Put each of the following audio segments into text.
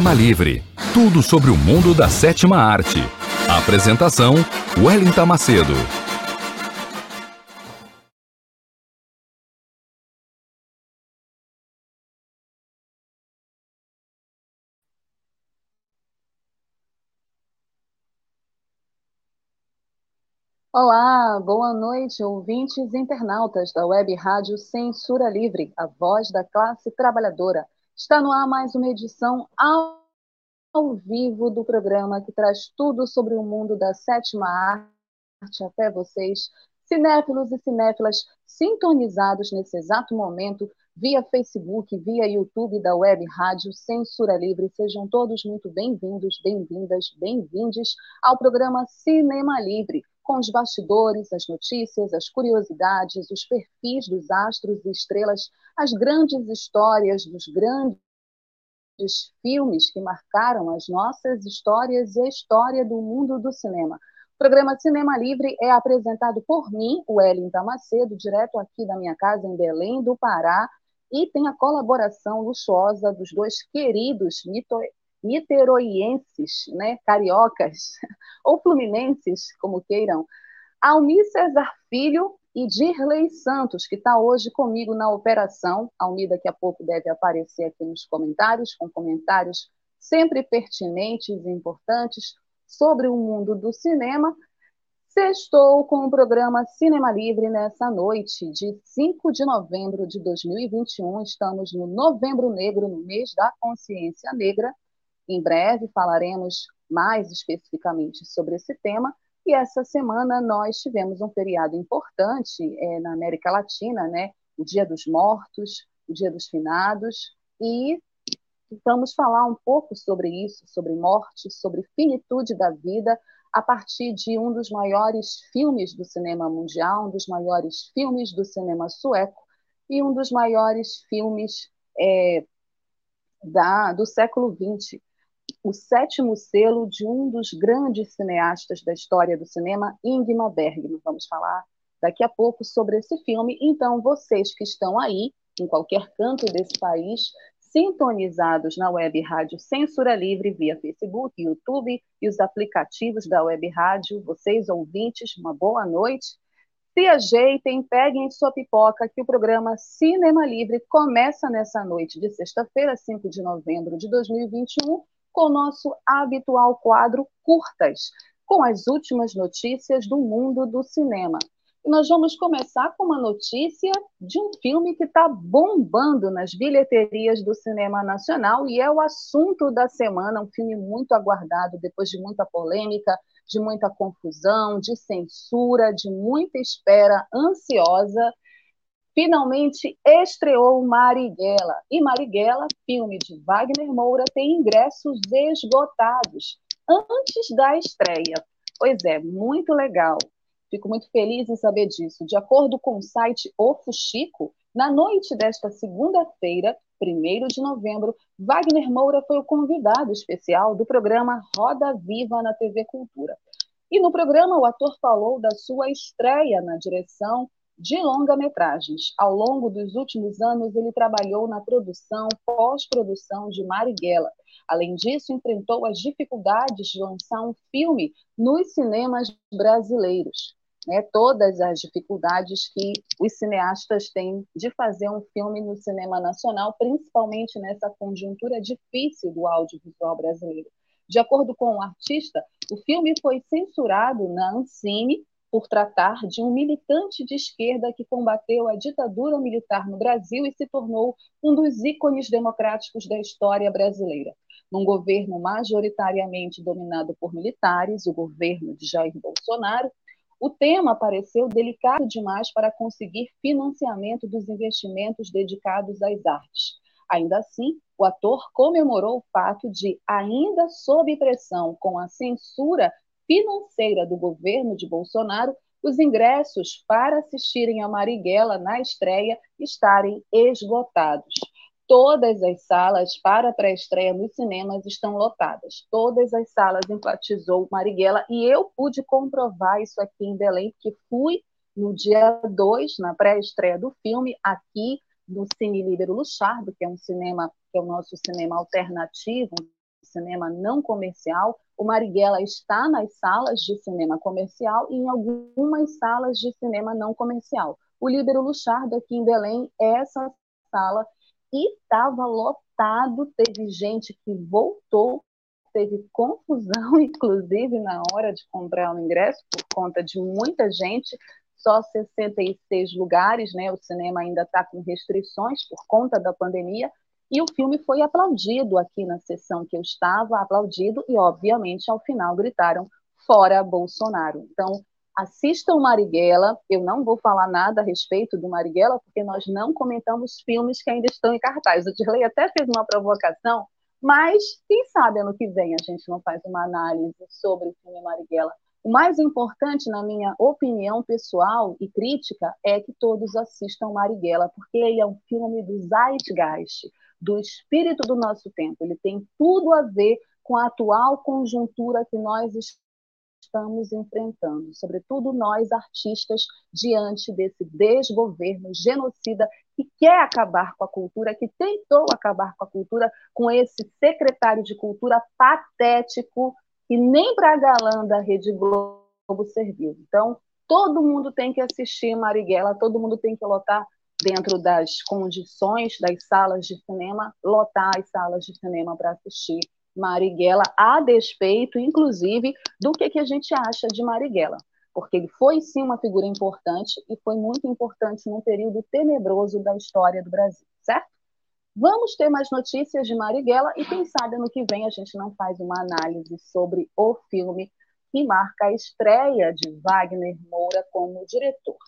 Cinema Livre. Tudo sobre o mundo da sétima arte. Apresentação: Wellington Macedo. Olá, boa noite, ouvintes internautas da Web Rádio Censura Livre, a voz da classe trabalhadora. Está no ar mais uma edição ao, ao vivo do programa que traz tudo sobre o mundo da sétima arte até vocês, cinéfilos e cinéfilas sintonizados nesse exato momento via Facebook, via YouTube da Web Rádio Censura Livre. Sejam todos muito bem-vindos, bem-vindas, bem-vindes ao programa Cinema Livre, com os bastidores, as notícias, as curiosidades, os perfis dos astros e estrelas, as grandes histórias dos grandes filmes que marcaram as nossas histórias e a história do mundo do cinema. O programa Cinema Livre é apresentado por mim, o Wellington Macedo, direto aqui da minha casa em Belém do Pará, e tem a colaboração luxuosa dos dois queridos niteroienses, né, cariocas, ou fluminenses, como queiram, Almir Cesar Filho e Dirley Santos, que está hoje comigo na operação. Almir daqui a pouco deve aparecer aqui nos comentários, com comentários sempre pertinentes e importantes sobre o mundo do cinema. Sextou com o programa Cinema Livre nessa noite de 5 de novembro de 2021. Estamos no Novembro Negro, no mês da consciência negra. Em breve falaremos mais especificamente sobre esse tema. E essa semana nós tivemos um feriado importante é, na América Latina, né? o Dia dos Mortos, o Dia dos Finados, e vamos falar um pouco sobre isso, sobre morte, sobre finitude da vida, a partir de um dos maiores filmes do cinema mundial, um dos maiores filmes do cinema sueco e um dos maiores filmes é, da, do século XX, o sétimo selo de um dos grandes cineastas da história do cinema, Ingmar Bergman. Vamos falar daqui a pouco sobre esse filme. Então, vocês que estão aí, em qualquer canto desse país, sintonizados na web rádio Censura Livre via Facebook, YouTube e os aplicativos da web rádio, vocês ouvintes, uma boa noite. Se ajeitem, peguem sua pipoca, que o programa Cinema Livre começa nessa noite de sexta-feira, 5 de novembro de 2021, com o nosso habitual quadro Curtas, com as últimas notícias do mundo do cinema. E nós vamos começar com uma notícia de um filme que está bombando nas bilheterias do cinema nacional e é o assunto da semana, um filme muito aguardado depois de muita polêmica, de muita confusão, de censura, de muita espera ansiosa finalmente estreou Marighella. E Marighella, filme de Wagner Moura, tem ingressos esgotados antes da estreia. Pois é, muito legal. Fico muito feliz em saber disso. De acordo com o site O Fuxico, na noite desta segunda-feira, 1 de novembro, Wagner Moura foi o convidado especial do programa Roda Viva na TV Cultura. E no programa, o ator falou da sua estreia na direção de longa-metragens. Ao longo dos últimos anos, ele trabalhou na produção, pós-produção de Marighella. Além disso, enfrentou as dificuldades de lançar um filme nos cinemas brasileiros. Né, todas as dificuldades que os cineastas têm de fazer um filme no cinema nacional, principalmente nessa conjuntura difícil do audiovisual brasileiro. De acordo com o artista, o filme foi censurado na Ancine por tratar de um militante de esquerda que combateu a ditadura militar no Brasil e se tornou um dos ícones democráticos da história brasileira. Num governo majoritariamente dominado por militares, o governo de Jair Bolsonaro, o tema pareceu delicado demais para conseguir financiamento dos investimentos dedicados às artes. Ainda assim, o ator comemorou o fato de, ainda sob pressão com a censura financeira do governo de Bolsonaro, os ingressos para assistirem a Marighella na estreia estarem esgotados. Todas as salas para pré-estreia nos cinemas estão lotadas. Todas as salas enfatizou Marighella e eu pude comprovar isso aqui em Belém, porque fui no dia 2, na pré-estreia do filme, aqui no Cine Líbero Luchardo, que é um cinema, que é o nosso cinema alternativo, um cinema não comercial. O Marighella está nas salas de cinema comercial e em algumas salas de cinema não comercial. O Líbero Luchardo, aqui em Belém, é essa sala e estava lotado. Teve gente que voltou, teve confusão, inclusive, na hora de comprar o ingresso, por conta de muita gente só 66 lugares, né? O cinema ainda está com restrições por conta da pandemia. E o filme foi aplaudido aqui na sessão que eu estava, aplaudido, e obviamente ao final gritaram fora Bolsonaro. Então, assistam Marighella. Eu não vou falar nada a respeito do Marighella, porque nós não comentamos filmes que ainda estão em cartaz. O Dirley até fez uma provocação, mas quem sabe ano que vem a gente não faz uma análise sobre o filme Marighella. O mais importante, na minha opinião pessoal e crítica, é que todos assistam Marighella, porque ele é um filme do zeitgeist, do espírito do nosso tempo. Ele tem tudo a ver com a atual conjuntura que nós estamos enfrentando, sobretudo nós artistas, diante desse desgoverno genocida que quer acabar com a cultura, que tentou acabar com a cultura, com esse secretário de cultura patético que nem para a galã da Rede Globo serviu. Então, todo mundo tem que assistir Marighella, todo mundo tem que lotar dentro das condições das salas de cinema, lotar as salas de cinema para assistir Marighella, a despeito, inclusive, do que, que a gente acha de Marighella. Porque ele foi, sim, uma figura importante e foi muito importante num período tenebroso da história do Brasil, certo? Vamos ter mais notícias de Marighella e quem sabe ano que vem a gente não faz uma análise sobre o filme que marca a estreia de Wagner Moura como diretor.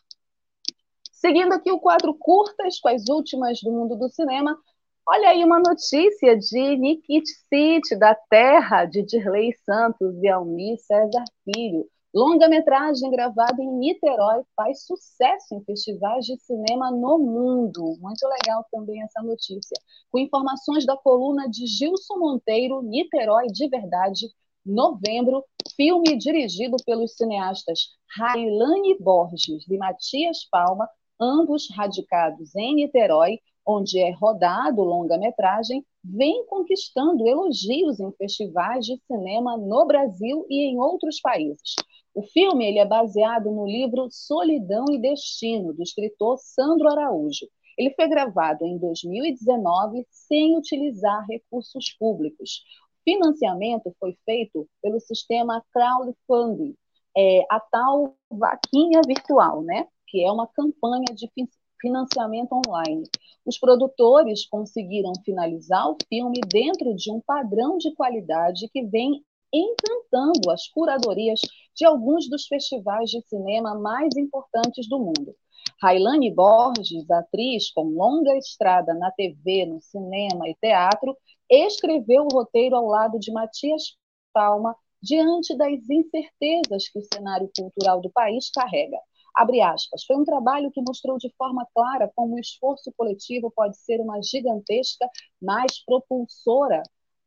Seguindo aqui o quadro curtas com as últimas do mundo do cinema, olha aí uma notícia de Nikit City, da terra de Dirley Santos e Almir César Filho. Longa-metragem gravada em Niterói faz sucesso em festivais de cinema no mundo. Muito legal também essa notícia. Com informações da coluna de Gilson Monteiro, Niterói de Verdade, novembro, filme dirigido pelos cineastas Railane Borges e Matias Palma, ambos radicados em Niterói, onde é rodado longa-metragem, vem conquistando elogios em festivais de cinema no Brasil e em outros países. O filme ele é baseado no livro Solidão e Destino, do escritor Sandro Araújo. Ele foi gravado em 2019 sem utilizar recursos públicos. O financiamento foi feito pelo sistema crowdfunding, é, a tal vaquinha virtual, né? Que é uma campanha de financiamento online. Os produtores conseguiram finalizar o filme dentro de um padrão de qualidade que vem encantando as curadorias de alguns dos festivais de cinema mais importantes do mundo. Railane Borges, atriz com longa estrada na TV, no cinema e teatro, escreveu o roteiro ao lado de Matias Palma diante das incertezas que o cenário cultural do país carrega. Abre aspas, foi um trabalho que mostrou de forma clara como o esforço coletivo pode ser uma gigantesca, mais propulsora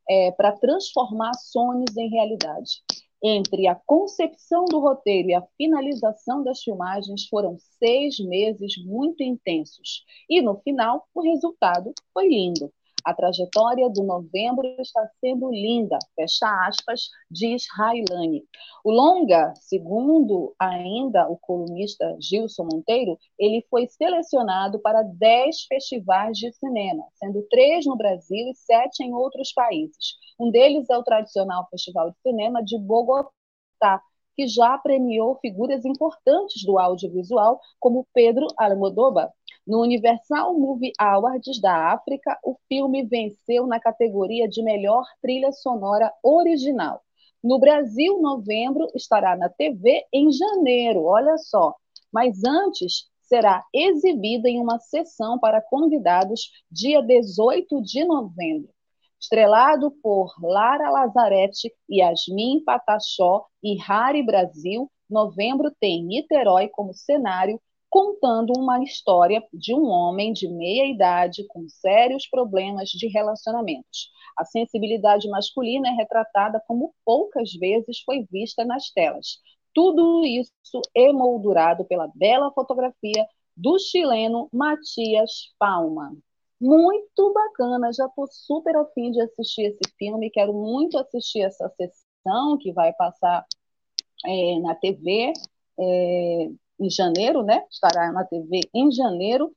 é, para transformar sonhos em realidade. Entre a concepção do roteiro e a finalização das filmagens foram seis meses muito intensos. E no final, o resultado foi lindo. A trajetória do novembro está sendo linda, fecha aspas, diz Railane. O longa, segundo ainda o colunista Gilson Monteiro, ele foi selecionado para 10 festivais de cinema, sendo três no Brasil e sete em outros países. Um deles é o tradicional Festival de Cinema de Bogotá, que já premiou figuras importantes do audiovisual, como Pedro Almodóvar. No Universal Movie Awards da África, o filme venceu na categoria de melhor trilha sonora original. No Brasil, novembro, estará na TV em janeiro, olha só. Mas antes, será exibida em uma sessão para convidados dia 18 de novembro. Estrelado por Lara Lazarete, Yasmin Patachó e Rari Brasil, novembro tem Niterói como cenário, contando uma história de um homem de meia idade com sérios problemas de relacionamentos. A sensibilidade masculina é retratada como poucas vezes foi vista nas telas. Tudo isso emoldurado pela bela fotografia do chileno Matias Palma. Muito bacana, já estou super afim de assistir esse filme, quero muito assistir essa sessão que vai passar é, na TV é, em janeiro, né? Estará na TV em janeiro,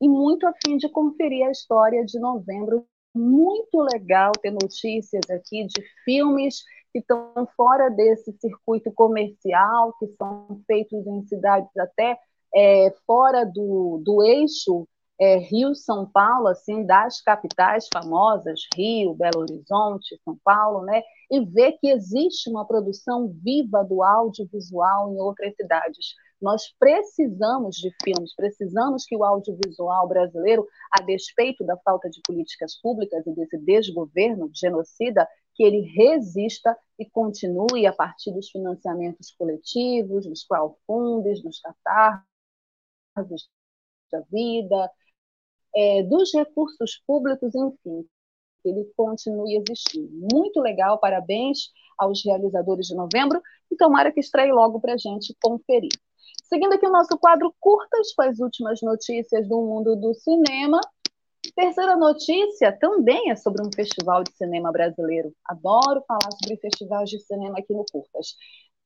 e muito afim de conferir a história de novembro. Muito legal ter notícias aqui de filmes que estão fora desse circuito comercial, que são feitos em cidades até é, fora do, do eixo é, Rio-São Paulo, assim, das capitais famosas, Rio, Belo Horizonte, São Paulo, né? E ver que existe uma produção viva do audiovisual em outras cidades. Nós precisamos de filmes, precisamos que o audiovisual brasileiro, a despeito da falta de políticas públicas e desse desgoverno genocida, que ele resista e continue a partir dos financiamentos coletivos, dos crowdfundings, dos catarses da vida, é, dos recursos públicos, enfim, que ele continue existindo. Muito legal, parabéns aos realizadores de novembro e tomara que estreie logo para a gente conferir. Seguindo aqui o nosso quadro Curtas com as últimas notícias do mundo do cinema, Terceira notícia também é sobre um festival de cinema brasileiro. Adoro falar sobre festivais de cinema aqui no Curtas.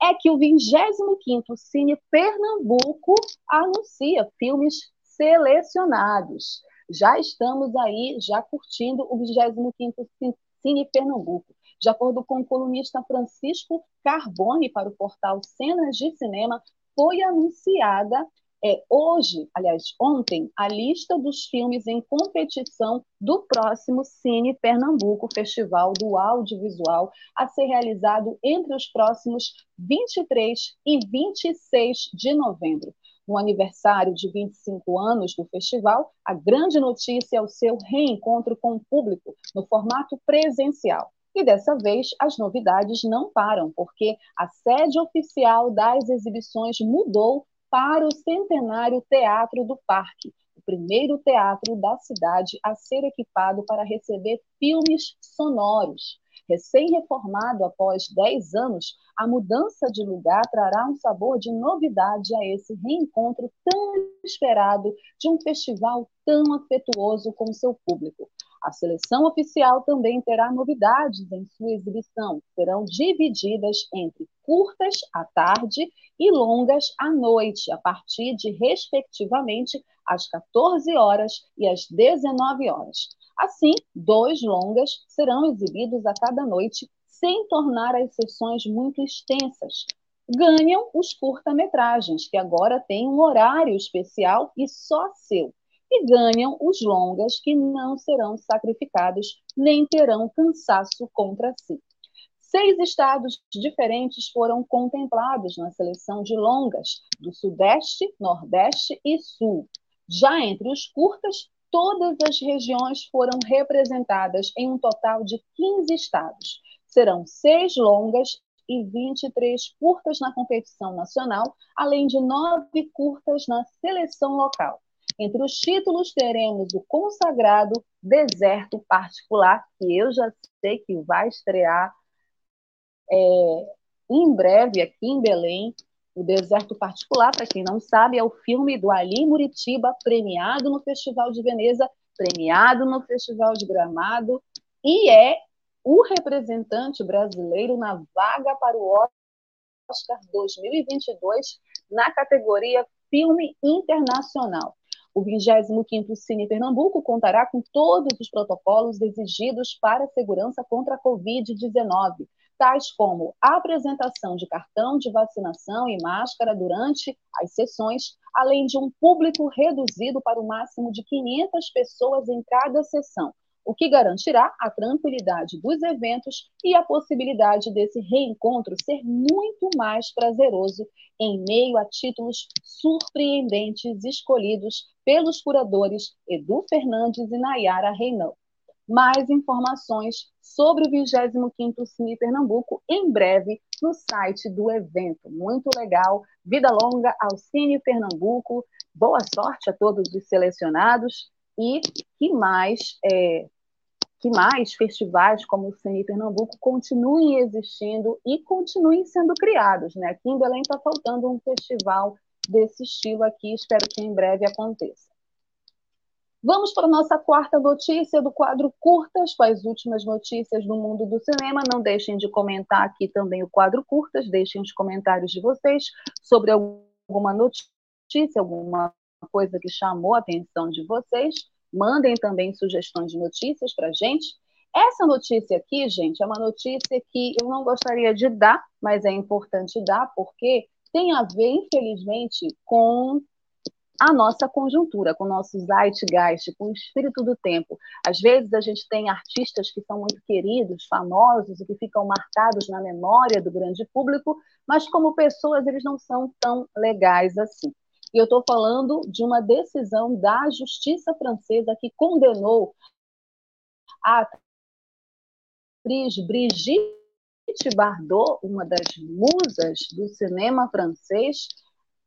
É que o 25º Cine Pernambuco anuncia filmes selecionados. Já estamos aí, já curtindo o 25º Cine Pernambuco. De acordo com o colunista Francisco Carbone para o portal Cenas de Cinema, foi anunciada é, hoje, aliás, ontem, a lista dos filmes em competição do próximo Cine Pernambuco, Festival do Audiovisual, a ser realizado entre os próximos 23 e 26 de novembro. No aniversário de 25 anos do festival, a grande notícia é o seu reencontro com o público no formato presencial. E dessa vez as novidades não param, porque a sede oficial das exibições mudou para o Centenário Teatro do Parque, o primeiro teatro da cidade a ser equipado para receber filmes sonoros. Recém-reformado após 10 anos, a mudança de lugar trará um sabor de novidade a esse reencontro tão esperado de um festival tão afetuoso com seu público. A seleção oficial também terá novidades em sua exibição. Serão divididas entre curtas à tarde e longas à noite, a partir de, respectivamente, às 14 horas e às 19 horas. Assim, dois longas serão exibidos a cada noite, sem tornar as sessões muito extensas. Ganham os curta-metragens, que agora têm um horário especial e só seu e ganham os longas que não serão sacrificados nem terão cansaço contra si. Seis estados diferentes foram contemplados na seleção de longas do Sudeste, Nordeste e Sul. Já entre os curtas, todas as regiões foram representadas em um total de 15 estados. Serão seis longas e 23 curtas na competição nacional, além de nove curtas na seleção local. Entre os títulos teremos o consagrado Deserto Particular, que eu já sei que vai estrear é, em breve aqui em Belém. O Deserto Particular, para quem não sabe, é o filme do Ali Muritiba, premiado no Festival de Veneza, premiado no Festival de Gramado, e é o representante brasileiro na vaga para o Oscar 2022 na categoria Filme Internacional. O 25º Cine Pernambuco contará com todos os protocolos exigidos para a segurança contra a Covid-19. tais como a apresentação de cartão de vacinação e máscara durante as sessões, além de um público reduzido para o máximo de 500 pessoas em cada sessão, o que garantirá a tranquilidade dos eventos e a possibilidade desse reencontro ser muito mais prazeroso em meio a títulos surpreendentes escolhidos pelos curadores Edu Fernandes e Nayara Reinão. Mais informações sobre o 25º Cine Pernambuco em breve no site do evento. Muito legal. Vida longa ao Cine Pernambuco. Boa sorte a todos os selecionados e que mais é, que mais festivais como o Cine Pernambuco continuem existindo e continuem sendo criados. Né? Aqui em Belém está faltando um festival desse estilo aqui, espero que em breve aconteça. Vamos para a nossa quarta notícia do quadro Curtas, com as últimas notícias do mundo do cinema. Não deixem de comentar aqui também o quadro Curtas, deixem os comentários de vocês sobre alguma notícia, alguma coisa que chamou a atenção de vocês. Mandem também sugestões de notícias para a gente. Essa notícia aqui, gente, é uma notícia que eu não gostaria de dar, mas é importante dar, porque tem a ver, infelizmente, com a nossa conjuntura, com o nosso zeitgeist, com o espírito do tempo. Às vezes a gente tem artistas que são muito queridos, famosos e que ficam marcados na memória do grande público, mas como pessoas eles não são tão legais assim. E eu estou falando de uma decisão da justiça francesa que condenou a atriz Brigitte Bardot, uma das musas do cinema francês,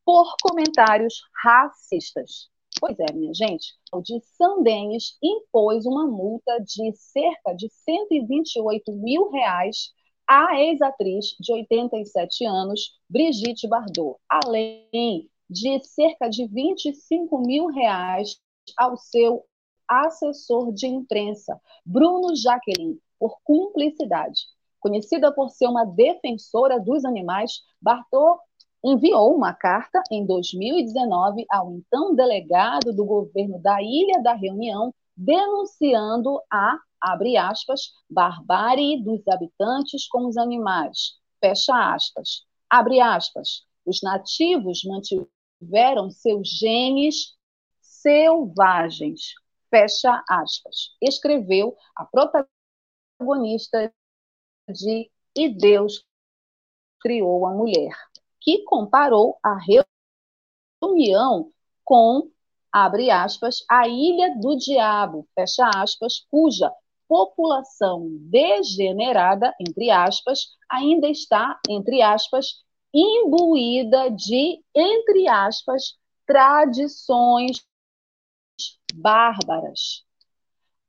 por comentários racistas. Pois é, minha gente, o de Saint-Denis impôs uma multa de cerca de 128 mil reais à ex-atriz de 87 anos, Brigitte Bardot, além de cerca de 25 mil reais ao seu assessor de imprensa, Bruno Jaqueline, por cumplicidade. Conhecida por ser uma defensora dos animais, Bartô enviou uma carta em 2019 ao então delegado do governo da Ilha da Reunião, denunciando a, abre aspas, barbárie dos habitantes com os animais, fecha aspas, abre aspas, os nativos mantiveram tiveram seus genes selvagens. Fecha aspas. Escreveu a protagonista de E Deus Criou a Mulher, que comparou a reunião com, abre aspas, a Ilha do Diabo, fecha aspas, cuja população degenerada, entre aspas, ainda está, entre aspas, imbuída de, entre aspas, tradições bárbaras.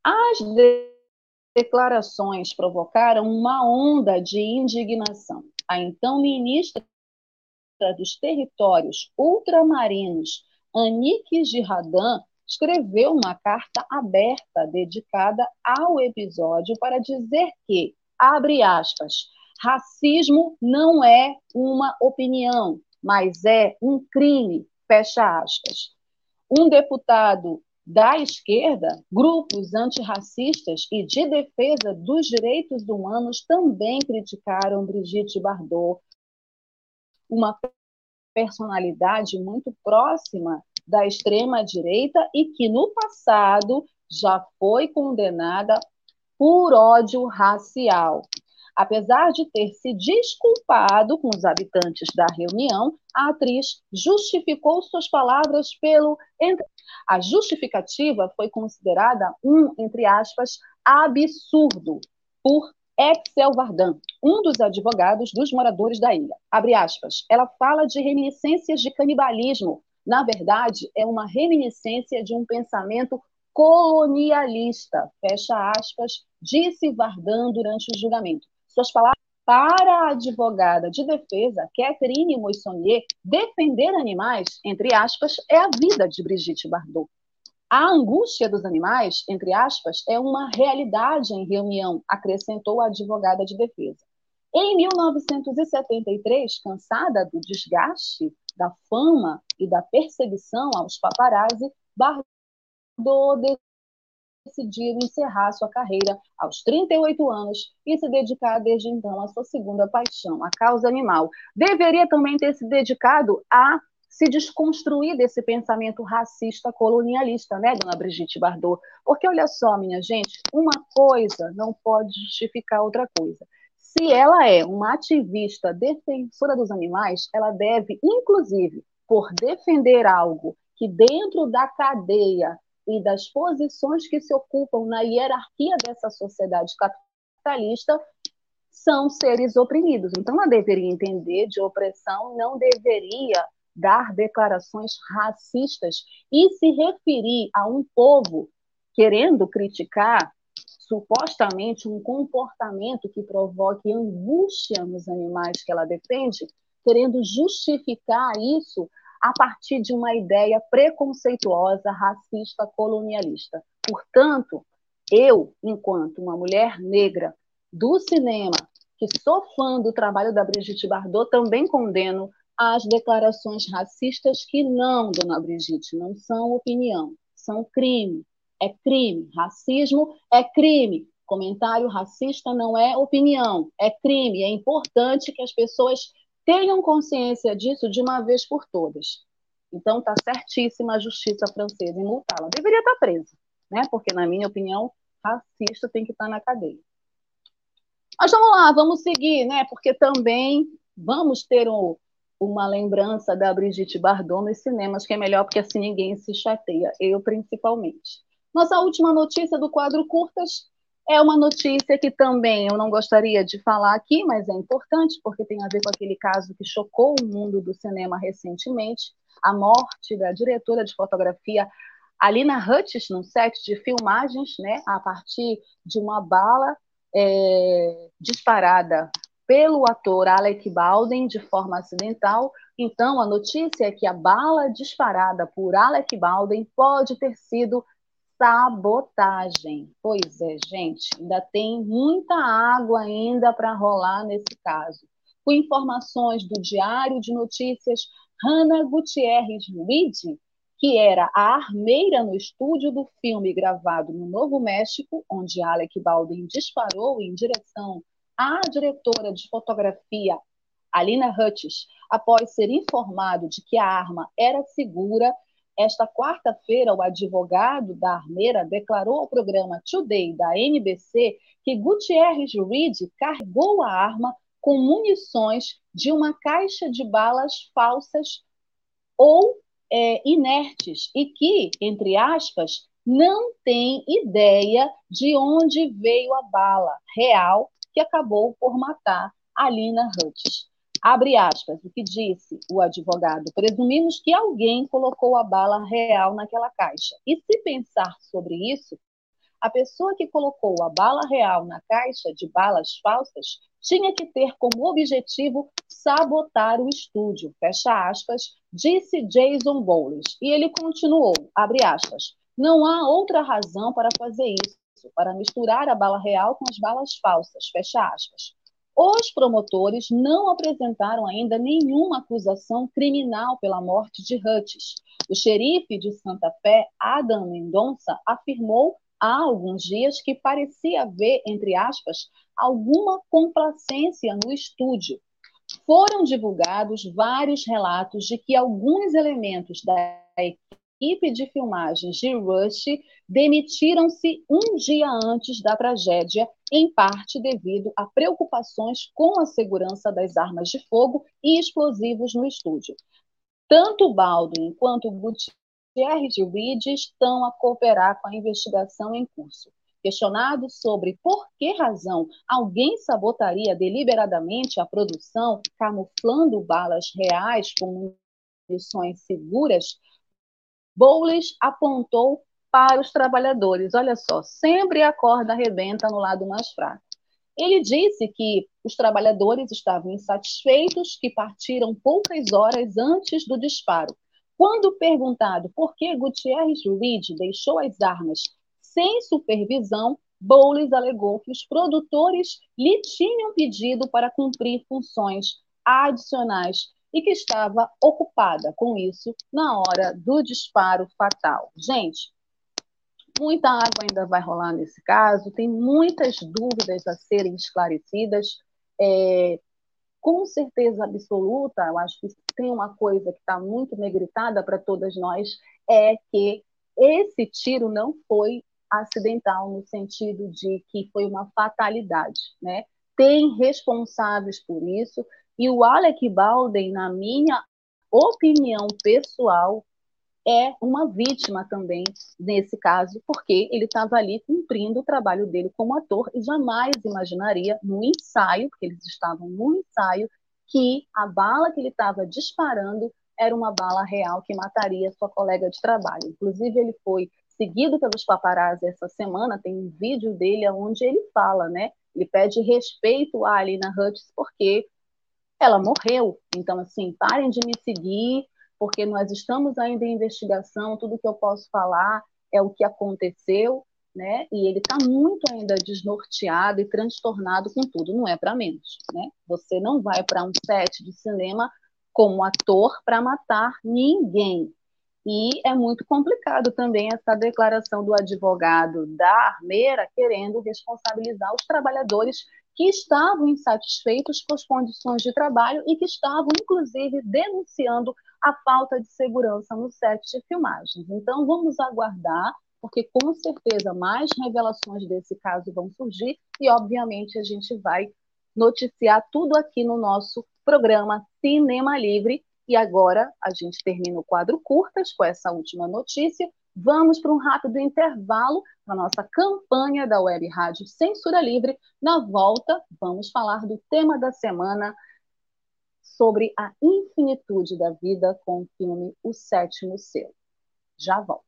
As declarações provocaram uma onda de indignação. A então ministra dos Territórios Ultramarinos, Anique Girardin, escreveu uma carta aberta dedicada ao episódio para dizer que, abre aspas, Racismo não é uma opinião, mas é um crime, fecha aspas. Um deputado da esquerda, grupos antirracistas e de defesa dos direitos humanos também criticaram Brigitte Bardot, uma personalidade muito próxima da extrema-direita e que no passado já foi condenada por ódio racial. Apesar de ter se desculpado com os habitantes da reunião, a atriz justificou suas palavras pelo. A justificativa foi considerada um, entre aspas, absurdo por Excel Vardan, um dos advogados dos moradores da ilha. Abre aspas. Ela fala de reminiscências de canibalismo. Na verdade, é uma reminiscência de um pensamento colonialista, fecha aspas, disse Vardan durante o julgamento. Suas palavras para a advogada de defesa, Catherine Moissonnier, defender animais, entre aspas, é a vida de Brigitte Bardot. A angústia dos animais, entre aspas, é uma realidade em reunião, acrescentou a advogada de defesa. Em 1973, cansada do desgaste, da fama e da perseguição aos paparazzi, Bardot decidiu encerrar sua carreira aos 38 anos e se dedicar desde então à sua segunda paixão, a causa animal. Deveria também ter se dedicado a se desconstruir desse pensamento racista colonialista, né, dona Brigitte Bardot? Porque olha só, minha gente, uma coisa não pode justificar outra coisa. Se ela é uma ativista defensora dos animais, ela deve, inclusive, por defender algo que dentro da cadeia e das posições que se ocupam na hierarquia dessa sociedade capitalista são seres oprimidos. Então, ela deveria entender de opressão, não deveria dar declarações racistas e se referir a um povo querendo criticar supostamente um comportamento que provoque angústia nos animais que ela defende, querendo justificar isso a partir de uma ideia preconceituosa, racista, colonialista. Portanto, eu, enquanto uma mulher negra do cinema, que sou fã do trabalho da Brigitte Bardot, também condeno as declarações racistas que não, dona Brigitte, não são opinião, são crime. É crime. Racismo é crime. Comentário racista não é opinião, é crime. É importante que as pessoas tenham consciência disso de uma vez por todas. Então, está certíssima a justiça francesa em multá-la. Deveria estar tá presa, né? porque, na minha opinião, racista tem que estar tá na cadeia. Mas vamos lá, vamos seguir, né? porque também vamos ter um, uma lembrança da Brigitte Bardot nos cinemas, que é melhor porque assim ninguém se chateia, eu principalmente. Nossa última notícia do quadro Curtas é uma notícia que também eu não gostaria de falar aqui, mas é importante porque tem a ver com aquele caso que chocou o mundo do cinema recentemente, a morte da diretora de fotografia Alina Hutchins no set de filmagens, né, a partir de uma bala é, disparada pelo ator Alec Baldwin de forma acidental. Então, a notícia é que a bala disparada por Alec Baldwin pode ter sido sabotagem. Pois é, gente, ainda tem muita água ainda para rolar nesse caso. Com informações do Diário de Notícias, Hannah Gutierrez Reed, que era a armeira no estúdio do filme gravado no Novo México, onde Alec Baldwin disparou em direção à diretora de fotografia Alina Hutchins, após ser informado de que a arma era segura, esta quarta-feira, o advogado da armeira declarou ao programa Today da NBC que Gutierrez Reed carregou a arma com munições de uma caixa de balas falsas ou é, inertes e que, entre aspas, não tem ideia de onde veio a bala real que acabou por matar Alina Hutch. Abre aspas, o que disse o advogado. Presumimos que alguém colocou a bala real naquela caixa. E se pensar sobre isso, a pessoa que colocou a bala real na caixa de balas falsas tinha que ter como objetivo sabotar o estúdio, fecha aspas, disse Jason Bowles. E ele continuou, abre aspas, não há outra razão para fazer isso, para misturar a bala real com as balas falsas, fecha aspas. Os promotores não apresentaram ainda nenhuma acusação criminal pela morte de Hutch. O xerife de Santa Fé, Adam Mendonça, afirmou há alguns dias que parecia haver, entre aspas, alguma complacência no estúdio. Foram divulgados vários relatos de que alguns elementos da equipe de filmagens de Rush demitiram-se um dia antes da tragédia, em parte devido a preocupações com a segurança das armas de fogo e explosivos no estúdio. Tanto Baldwin quanto Gutierrez e Reed estão a cooperar com a investigação em curso. Questionado sobre por que razão alguém sabotaria deliberadamente a produção, camuflando balas reais com munições seguras, Bowles apontou para os trabalhadores. Olha só, sempre a corda arrebenta no lado mais fraco. Ele disse que os trabalhadores estavam insatisfeitos, que partiram poucas horas antes do disparo. Quando perguntado por que Gutierrez Reed deixou as armas sem supervisão, Bowles alegou que os produtores lhe tinham pedido para cumprir funções adicionais e que estava ocupada com isso na hora do disparo fatal. Gente, Muita água ainda vai rolar nesse caso, tem muitas dúvidas a serem esclarecidas. É, com certeza absoluta, eu acho que tem uma coisa que está muito negritada para todas nós, é que esse tiro não foi acidental no sentido de que foi uma fatalidade, né? Tem responsáveis por isso e o Alec Baldwin, na minha opinião pessoal, é uma vítima também nesse caso, porque ele estava ali cumprindo o trabalho dele como ator e jamais imaginaria no ensaio, porque eles estavam no ensaio, que a bala que ele estava disparando era uma bala real que mataria sua colega de trabalho. Inclusive, ele foi seguido pelos paparazzi essa semana, tem um vídeo dele onde ele fala, né? Ele pede respeito a Alina Hutch porque ela morreu. Então, assim, parem de me seguir, porque nós estamos ainda em investigação, tudo que eu posso falar é o que aconteceu, né? E ele está muito ainda desnorteado e transtornado com tudo, não é para menos, né? Você não vai para um set de cinema como ator para matar ninguém. E é muito complicado também essa declaração do advogado da Armeira querendo responsabilizar os trabalhadores que estavam insatisfeitos com as condições de trabalho e que estavam, inclusive, denunciando a falta de segurança no set de filmagens. Então, vamos aguardar, porque com certeza mais revelações desse caso vão surgir e, obviamente, a gente vai noticiar tudo aqui no nosso programa Cinema Livre, e agora a gente termina o quadro curtas com essa última notícia. Vamos para um rápido intervalo na nossa campanha da Web Rádio Censura Livre. Na volta, vamos falar do tema da semana sobre a infinitude da vida com o filme O Sétimo Selo. Já volto.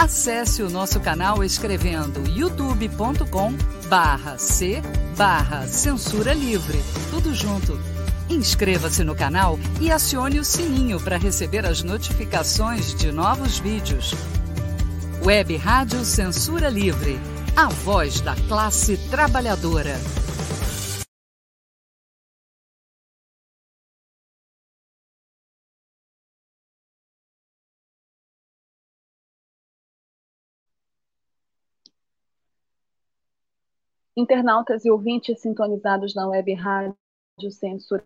Acesse o nosso canal escrevendo youtube.com barra C barra Censura Livre. Tudo junto. Inscreva-se no canal e acione o sininho para receber as notificações de novos vídeos. Web Rádio Censura Livre. A voz da classe trabalhadora. Internautas e ouvintes sintonizados na web rádio Censura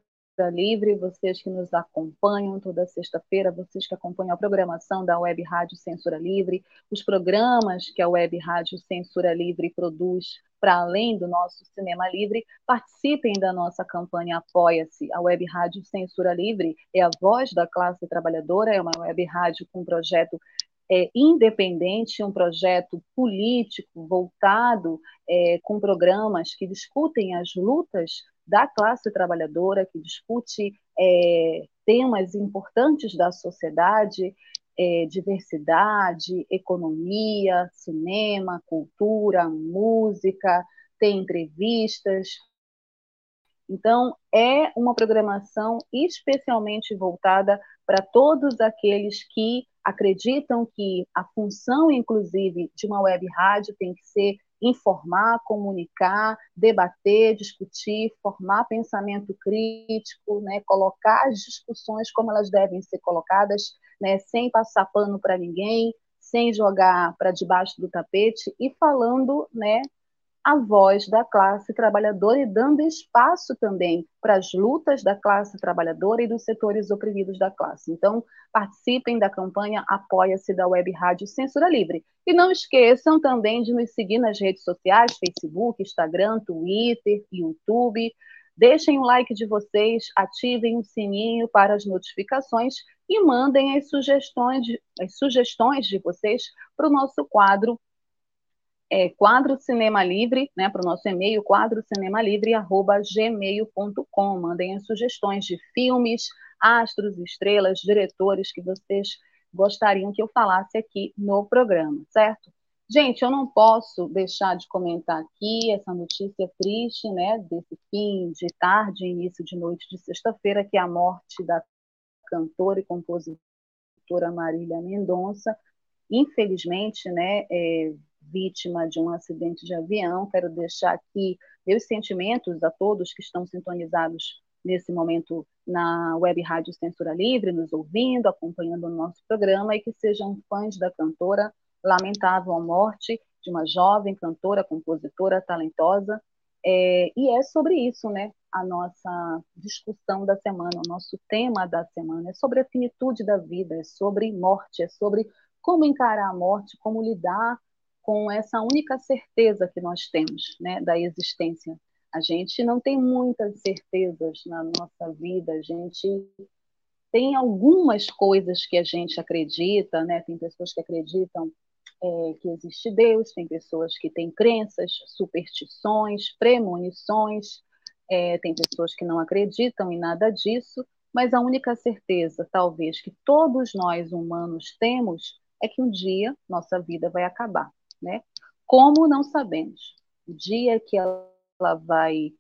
Livre, vocês que nos acompanham toda sexta-feira, vocês que acompanham a programação da Web Rádio Censura Livre, os programas que a Web Rádio Censura Livre produz para além do nosso Cinema Livre, participem da nossa campanha Apoia-se. A Web Rádio Censura Livre é a voz da classe trabalhadora, é uma web rádio com projeto é, independente, um projeto político voltado é, com programas que discutem as lutas da classe trabalhadora, que discute é, temas importantes da sociedade, é, diversidade, economia, cinema, cultura, música, tem entrevistas. Então, é uma programação especialmente voltada para todos aqueles que acreditam que a função, inclusive, de uma web rádio tem que ser informar, comunicar, debater, discutir, formar pensamento crítico, né, colocar as discussões como elas devem ser colocadas, né, sem passar pano para ninguém, sem jogar para debaixo do tapete e falando, né, a voz da classe trabalhadora e dando espaço também para as lutas da classe trabalhadora e dos setores oprimidos da classe. Então, participem da campanha Apoia-se da Web Rádio Censura Livre. E não esqueçam também de nos seguir nas redes sociais, Facebook, Instagram, Twitter, YouTube. Deixem o like de vocês, ativem o sininho para as notificações e mandem as sugestões, as sugestões de vocês para o nosso quadro é, quadro Cinema Livre, né, para o nosso e-mail, quadrocinemalivre.gmail.com. Mandem as sugestões de filmes, astros, estrelas, diretores que vocês gostariam que eu falasse aqui no programa, certo? Gente, eu não posso deixar de comentar aqui essa notícia triste, né, desse fim de tarde, início de noite de sexta-feira, que é a morte da cantora e compositora Marília Mendonça. Infelizmente, né, é, vítima de um acidente de avião. Quero deixar aqui meus sentimentos a todos que estão sintonizados nesse momento na Web Rádio Censura Livre, nos ouvindo, acompanhando o nosso programa e que sejam fãs da cantora. Lamentável a morte de uma jovem cantora, compositora, talentosa. É, e é sobre isso, né? A nossa discussão da semana, o nosso tema da semana é sobre a finitude da vida, é sobre morte, é sobre como encarar a morte, como lidar com essa única certeza que nós temos né, da existência. A gente não tem muitas certezas na nossa vida, a gente tem algumas coisas que a gente acredita, né? tem pessoas que acreditam é, que existe Deus, tem pessoas que têm crenças, superstições, premonições, é, tem pessoas que não acreditam em nada disso, mas a única certeza, talvez, que todos nós humanos temos é que um dia nossa vida vai acabar. Né? Como não sabemos? O dia que ela vai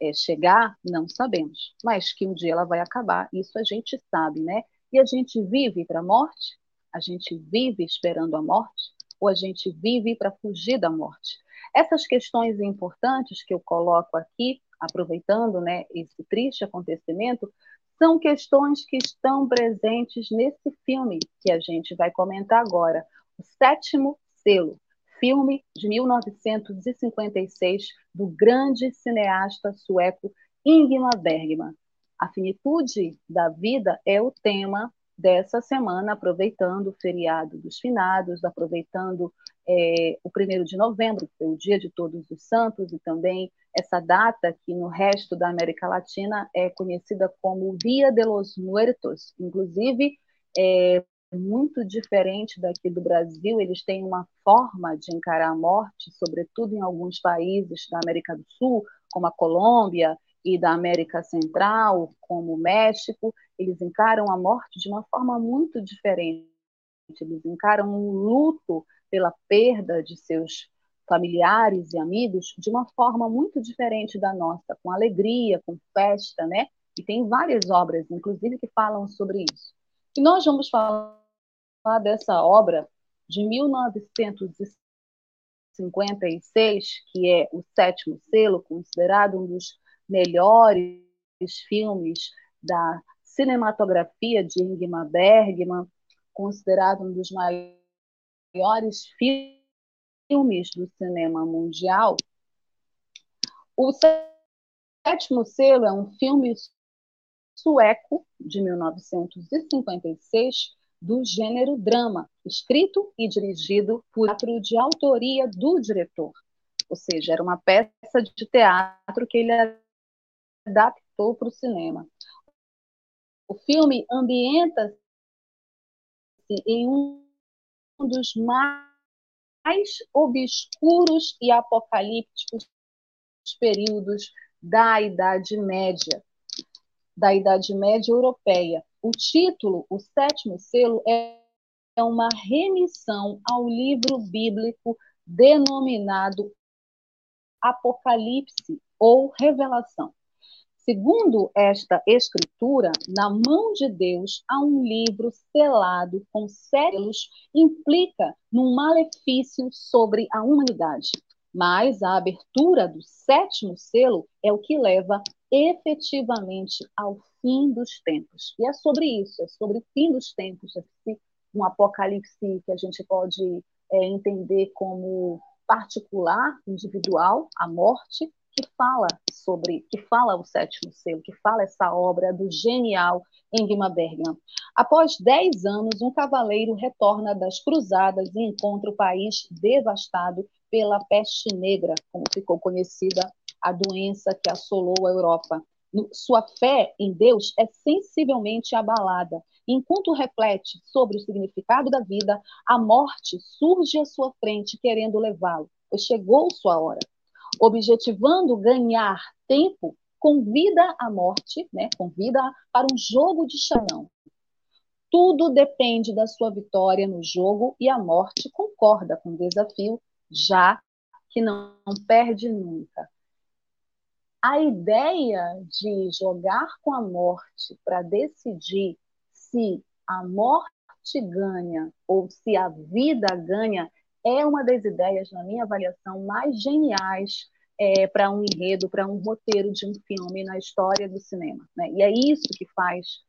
é, chegar, não sabemos, mas que um dia ela vai acabar, isso a gente sabe, né? E a gente vive para a morte? A gente vive esperando a morte? Ou a gente vive para fugir da morte? Essas questões importantes que eu coloco aqui, aproveitando né, esse triste acontecimento, são questões que estão presentes nesse filme que a gente vai comentar agora, o sétimo selo filme de 1956 do grande cineasta sueco Ingmar Bergman. A finitude da vida é o tema dessa semana, aproveitando o feriado dos finados, aproveitando é, o primeiro de novembro, que foi o Dia de Todos os Santos, e também essa data que no resto da América Latina é conhecida como Dia de los Muertos. Inclusive, é, muito diferente daqui do Brasil, eles têm uma forma de encarar a morte, sobretudo em alguns países da América do Sul, como a Colômbia, e da América Central, como o México, eles encaram a morte de uma forma muito diferente. Eles encaram um luto pela perda de seus familiares e amigos de uma forma muito diferente da nossa, com alegria, com festa, né? E tem várias obras, inclusive, que falam sobre isso. E nós vamos falar dessa obra de 1956, que é o sétimo selo, considerado um dos melhores filmes da cinematografia de Ingmar Bergman, considerado um dos maiores filmes do cinema mundial. O sétimo selo é um filme sueco de 1956 do gênero drama, escrito e dirigido por teatro de autoria do diretor. Ou seja, era uma peça de teatro que ele adaptou para o cinema. O filme ambienta-se em um dos mais obscuros e apocalípticos períodos da Idade Média, da Idade Média Europeia. O título, o sétimo selo, é uma remissão ao livro bíblico denominado Apocalipse ou Revelação. Segundo esta escritura, na mão de Deus há um livro selado com selos, implica num malefício sobre a humanidade. Mas a abertura do sétimo selo é o que leva efetivamente ao fim dos tempos. E é sobre isso, é sobre o fim dos tempos, um apocalipse que a gente pode é, entender como particular, individual, a morte, que fala sobre, que fala o sétimo selo, que fala essa obra do genial Ingmar Bergman. Após dez anos, um cavaleiro retorna das cruzadas e encontra o país devastado pela peste negra, como ficou conhecida a doença que assolou a Europa. Sua fé em Deus é sensivelmente abalada. Enquanto reflete sobre o significado da vida, a morte surge à sua frente querendo levá-lo, chegou sua hora. Objetivando ganhar tempo, convida a morte, né, convida para um jogo de chanão. Tudo depende da sua vitória no jogo e a morte concorda com o desafio já que não perde nunca. A ideia de jogar com a morte para decidir se a morte ganha ou se a vida ganha é uma das ideias, na minha avaliação, mais geniais é, para um enredo, para um roteiro de um filme na história do cinema. Né? E é isso que faz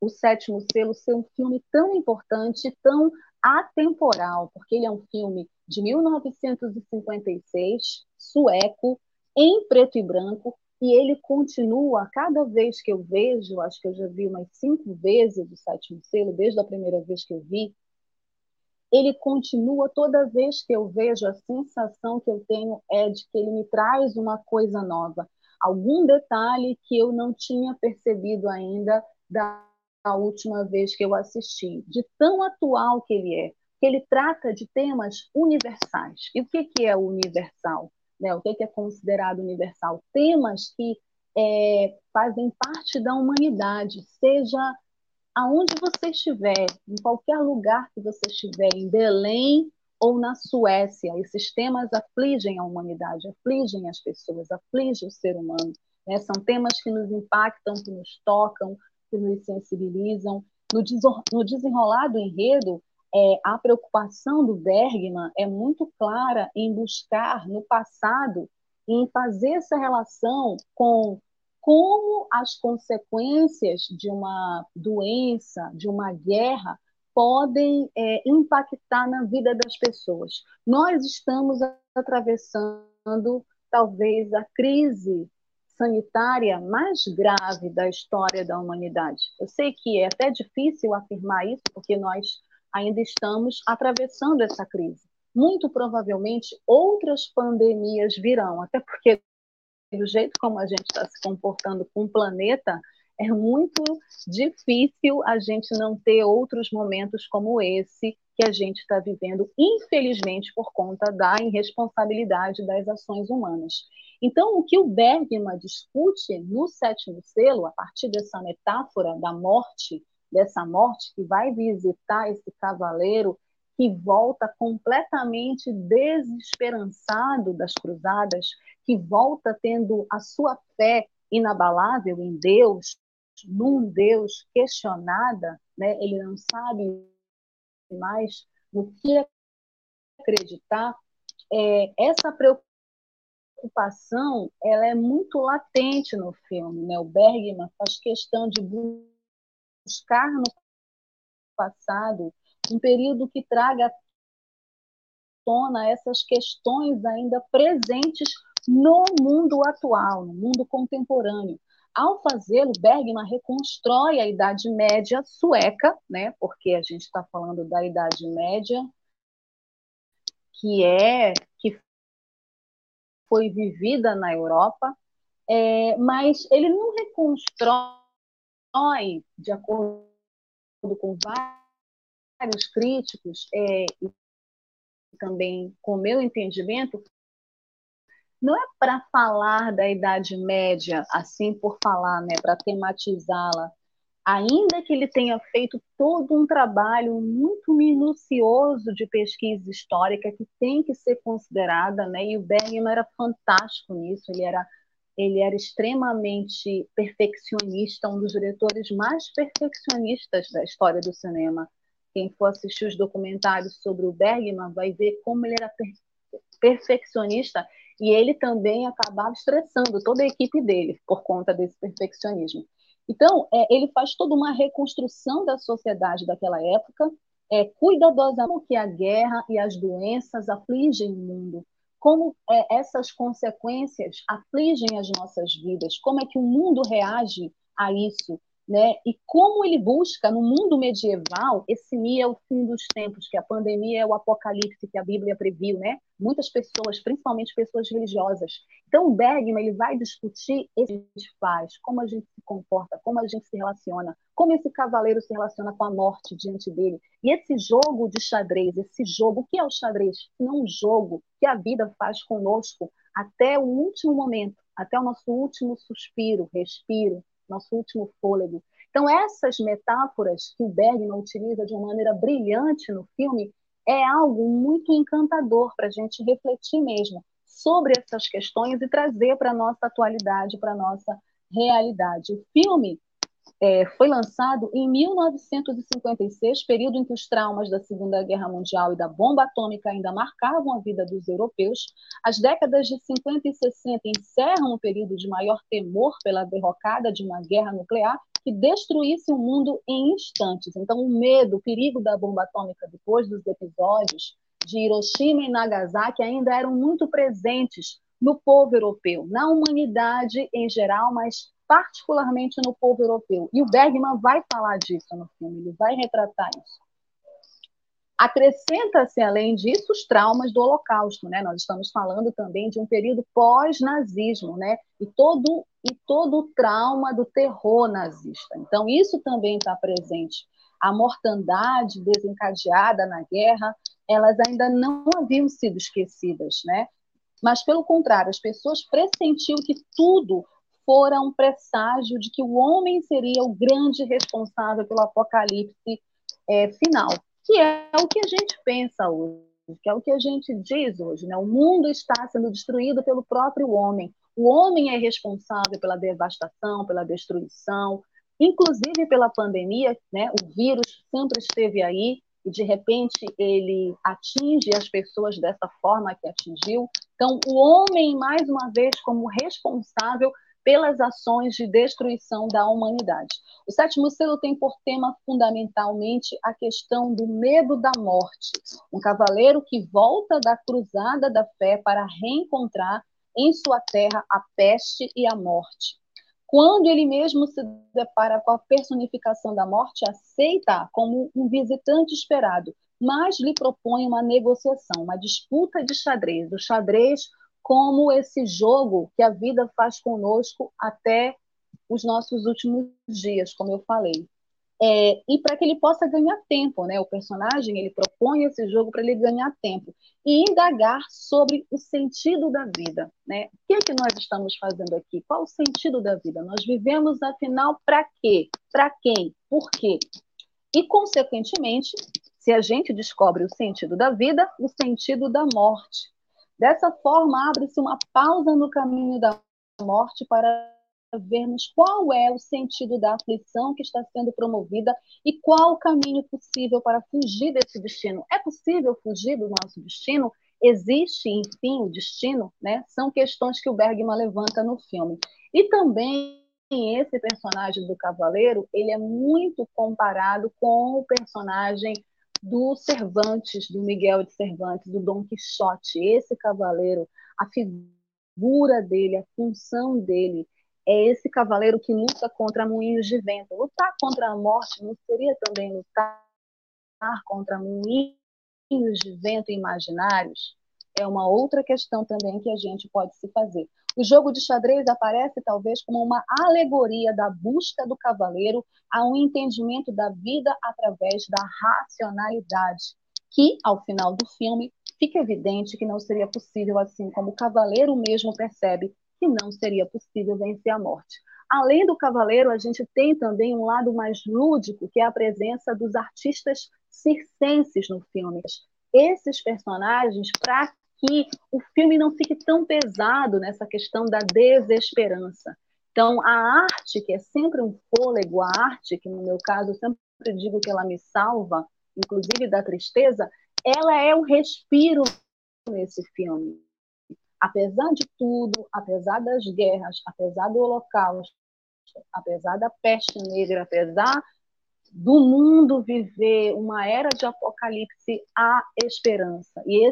o Sétimo Selo ser um filme tão importante, tão atemporal, porque ele é um filme de 1956, sueco, em preto e branco, e ele continua, cada vez que eu vejo, acho que eu já vi umas cinco vezes o sétimo selo, desde a primeira vez que eu vi, ele continua toda vez que eu vejo, a sensação que eu tenho é de que ele me traz uma coisa nova, algum detalhe que eu não tinha percebido ainda da última vez que eu assisti, de tão atual que ele é que ele trata de temas universais. E o que, que é universal? Né? O que, que é considerado universal? Temas que é, fazem parte da humanidade, seja aonde você estiver, em qualquer lugar que você estiver, em Belém ou na Suécia, esses temas afligem a humanidade, afligem as pessoas, afligem o ser humano. Né? São temas que nos impactam, que nos tocam, que nos sensibilizam. No desenrolar do enredo, é, a preocupação do Bergman é muito clara em buscar no passado, em fazer essa relação com como as consequências de uma doença, de uma guerra, podem é, impactar na vida das pessoas. Nós estamos atravessando talvez a crise sanitária mais grave da história da humanidade. Eu sei que é até difícil afirmar isso, porque nós ainda estamos atravessando essa crise. Muito provavelmente outras pandemias virão, até porque do jeito como a gente está se comportando com o planeta, é muito difícil a gente não ter outros momentos como esse que a gente está vivendo, infelizmente, por conta da irresponsabilidade das ações humanas. Então, o que o Bergman discute no sétimo selo, a partir dessa metáfora da morte dessa morte, que vai visitar esse cavaleiro que volta completamente desesperançado das cruzadas, que volta tendo a sua fé inabalável em Deus, num Deus questionada, né? ele não sabe mais no que acreditar. É, essa preocupação ela é muito latente no filme. Né? O Bergman faz questão de buscar no passado um período que traga à tona essas questões ainda presentes no mundo atual, no mundo contemporâneo. Ao fazê-lo, Bergman reconstrói a Idade Média sueca, né, porque a gente está falando da Idade Média, que é que foi vivida na Europa, é, mas ele não reconstrói de acordo com críticos, é, e também com meu entendimento, não é para falar da Idade Média, assim por falar, né, para tematizá-la, ainda que ele tenha feito todo um trabalho muito minucioso de pesquisa histórica que tem que ser considerada, né, e o Bergman era fantástico nisso, ele era ele era extremamente perfeccionista, um dos diretores mais perfeccionistas da história do cinema. Quem for assistir os documentários sobre o Bergman vai ver como ele era perfeccionista e ele também acabava estressando toda a equipe dele por conta desse perfeccionismo. Então, é, ele faz toda uma reconstrução da sociedade daquela época, é, cuidadosamente que a guerra e as doenças afligem o mundo, como é, essas consequências afligem as nossas vidas, como é que o mundo reage a isso, né? E como ele busca no mundo medieval, esse é o fim dos tempos, que a pandemia é o apocalipse que a Bíblia previu, né? Muitas pessoas, principalmente pessoas religiosas. Então, o Bergman ele vai discutir esse faz, como a gente se comporta, como a gente se relaciona, como esse cavaleiro se relaciona com a morte diante dele. E esse jogo de xadrez, esse jogo, o que é o xadrez? Não um jogo que a vida faz conosco até o último momento, até o nosso último suspiro, respiro, nosso último fôlego. Então, essas metáforas que o Bergman utiliza de uma maneira brilhante no filme é algo muito encantador para a gente refletir mesmo sobre essas questões e trazer para a nossa atualidade, para a nossa realidade. O filme é, foi lançado em 1956, período em que os traumas da Segunda Guerra Mundial e da bomba atômica ainda marcavam a vida dos europeus. As décadas de 50 e 60 encerram um período de maior temor pela derrocada de uma guerra nuclear que destruísse o mundo em instantes. Então, o medo, o perigo da bomba atômica depois dos episódios de Hiroshima e Nagasaki ainda eram muito presentes no povo europeu, na humanidade em geral, mas particularmente no povo europeu. E o Bergman vai falar disso no filme, ele vai retratar isso. Acrescenta-se, além disso, os traumas do Holocausto, né? Nós estamos falando também de um período pós-nazismo, né? E todo e todo o trauma do terror nazista. Então, isso também está presente. A mortandade desencadeada na guerra, elas ainda não haviam sido esquecidas, né? Mas, pelo contrário, as pessoas pressentiam que tudo fora um presságio de que o homem seria o grande responsável pelo apocalipse é, final, que é o que a gente pensa hoje, que é o que a gente diz hoje. Né? O mundo está sendo destruído pelo próprio homem. O homem é responsável pela devastação, pela destruição, inclusive pela pandemia. Né? O vírus sempre esteve aí e de repente ele atinge as pessoas dessa forma que atingiu. Então, o homem, mais uma vez, como responsável pelas ações de destruição da humanidade. O sétimo selo tem por tema fundamentalmente a questão do medo da morte. Um cavaleiro que volta da cruzada da fé para reencontrar em sua terra a peste e a morte. Quando ele mesmo se depara com a personificação da morte, aceita como um visitante esperado, mas lhe propõe uma negociação, uma disputa de xadrez. O xadrez como esse jogo que a vida faz conosco até os nossos últimos dias, como eu falei. É, e para que ele possa ganhar tempo, né? O personagem ele propõe esse jogo para ele ganhar tempo e indagar sobre o sentido da vida, né? O que é que nós estamos fazendo aqui? Qual o sentido da vida? Nós vivemos afinal para quê? Para quem? Por quê? E consequentemente, se a gente descobre o sentido da vida, o sentido da morte Dessa forma, abre-se uma pausa no caminho da morte para vermos qual é o sentido da aflição que está sendo promovida e qual o caminho possível para fugir desse destino. É possível fugir do nosso destino? Existe, enfim, o destino? Né? São questões que o Bergman levanta no filme. E também esse personagem do cavaleiro, ele é muito comparado com o personagem do Cervantes, do Miguel de Cervantes, do Dom Quixote. Esse cavaleiro, a figura dele, a função dele, é esse cavaleiro que luta contra moinhos de vento. Lutar contra a morte não seria também lutar contra moinhos de vento imaginários? É uma outra questão também que a gente pode se fazer. O jogo de xadrez aparece talvez como uma alegoria da busca do cavaleiro a um entendimento da vida através da racionalidade, que, ao final do filme, fica evidente que não seria possível, assim como o cavaleiro mesmo percebe que não seria possível vencer a morte. Além do cavaleiro, a gente tem também um lado mais lúdico, que é a presença dos artistas circenses no filme. Esses personagens, para que o filme não fique tão pesado nessa questão da desesperança. Então, a arte, que é sempre um fôlego, a arte, que no meu caso eu sempre digo que ela me salva, inclusive da tristeza, ela é o respiro nesse filme. Apesar de tudo, apesar das guerras, apesar do holocausto, apesar da peste negra, apesar do mundo viver uma era de apocalipse, há esperança. E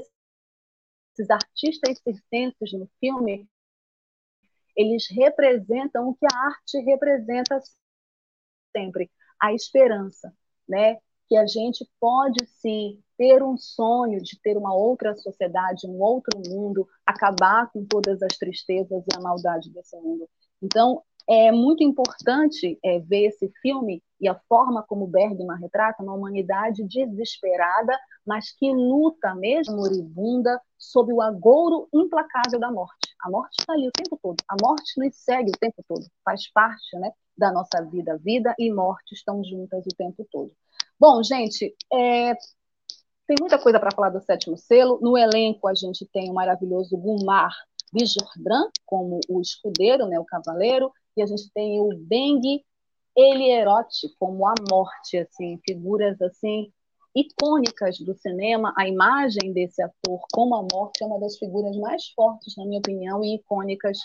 esses artistas circenses no filme, eles representam o que a arte representa sempre, a esperança, né? Que a gente pode sim ter um sonho de ter uma outra sociedade, um outro mundo, acabar com todas as tristezas e a maldade desse mundo. Então, é muito importante é, ver esse filme e a forma como Bergman retrata uma humanidade desesperada, mas que luta mesmo moribunda sob o agouro implacável da morte. A morte está ali o tempo todo. A morte nos segue o tempo todo. Faz parte né, da nossa vida. Vida e morte estão juntas o tempo todo. Bom, gente, é, tem muita coisa para falar do sétimo selo. No elenco, a gente tem o maravilhoso Gumar Bijordran como o escudeiro, né, o cavaleiro e a gente tem o Beng Elierotti como a morte, assim, figuras assim icônicas do cinema. A imagem desse ator como a morte é uma das figuras mais fortes, na minha opinião, e icônicas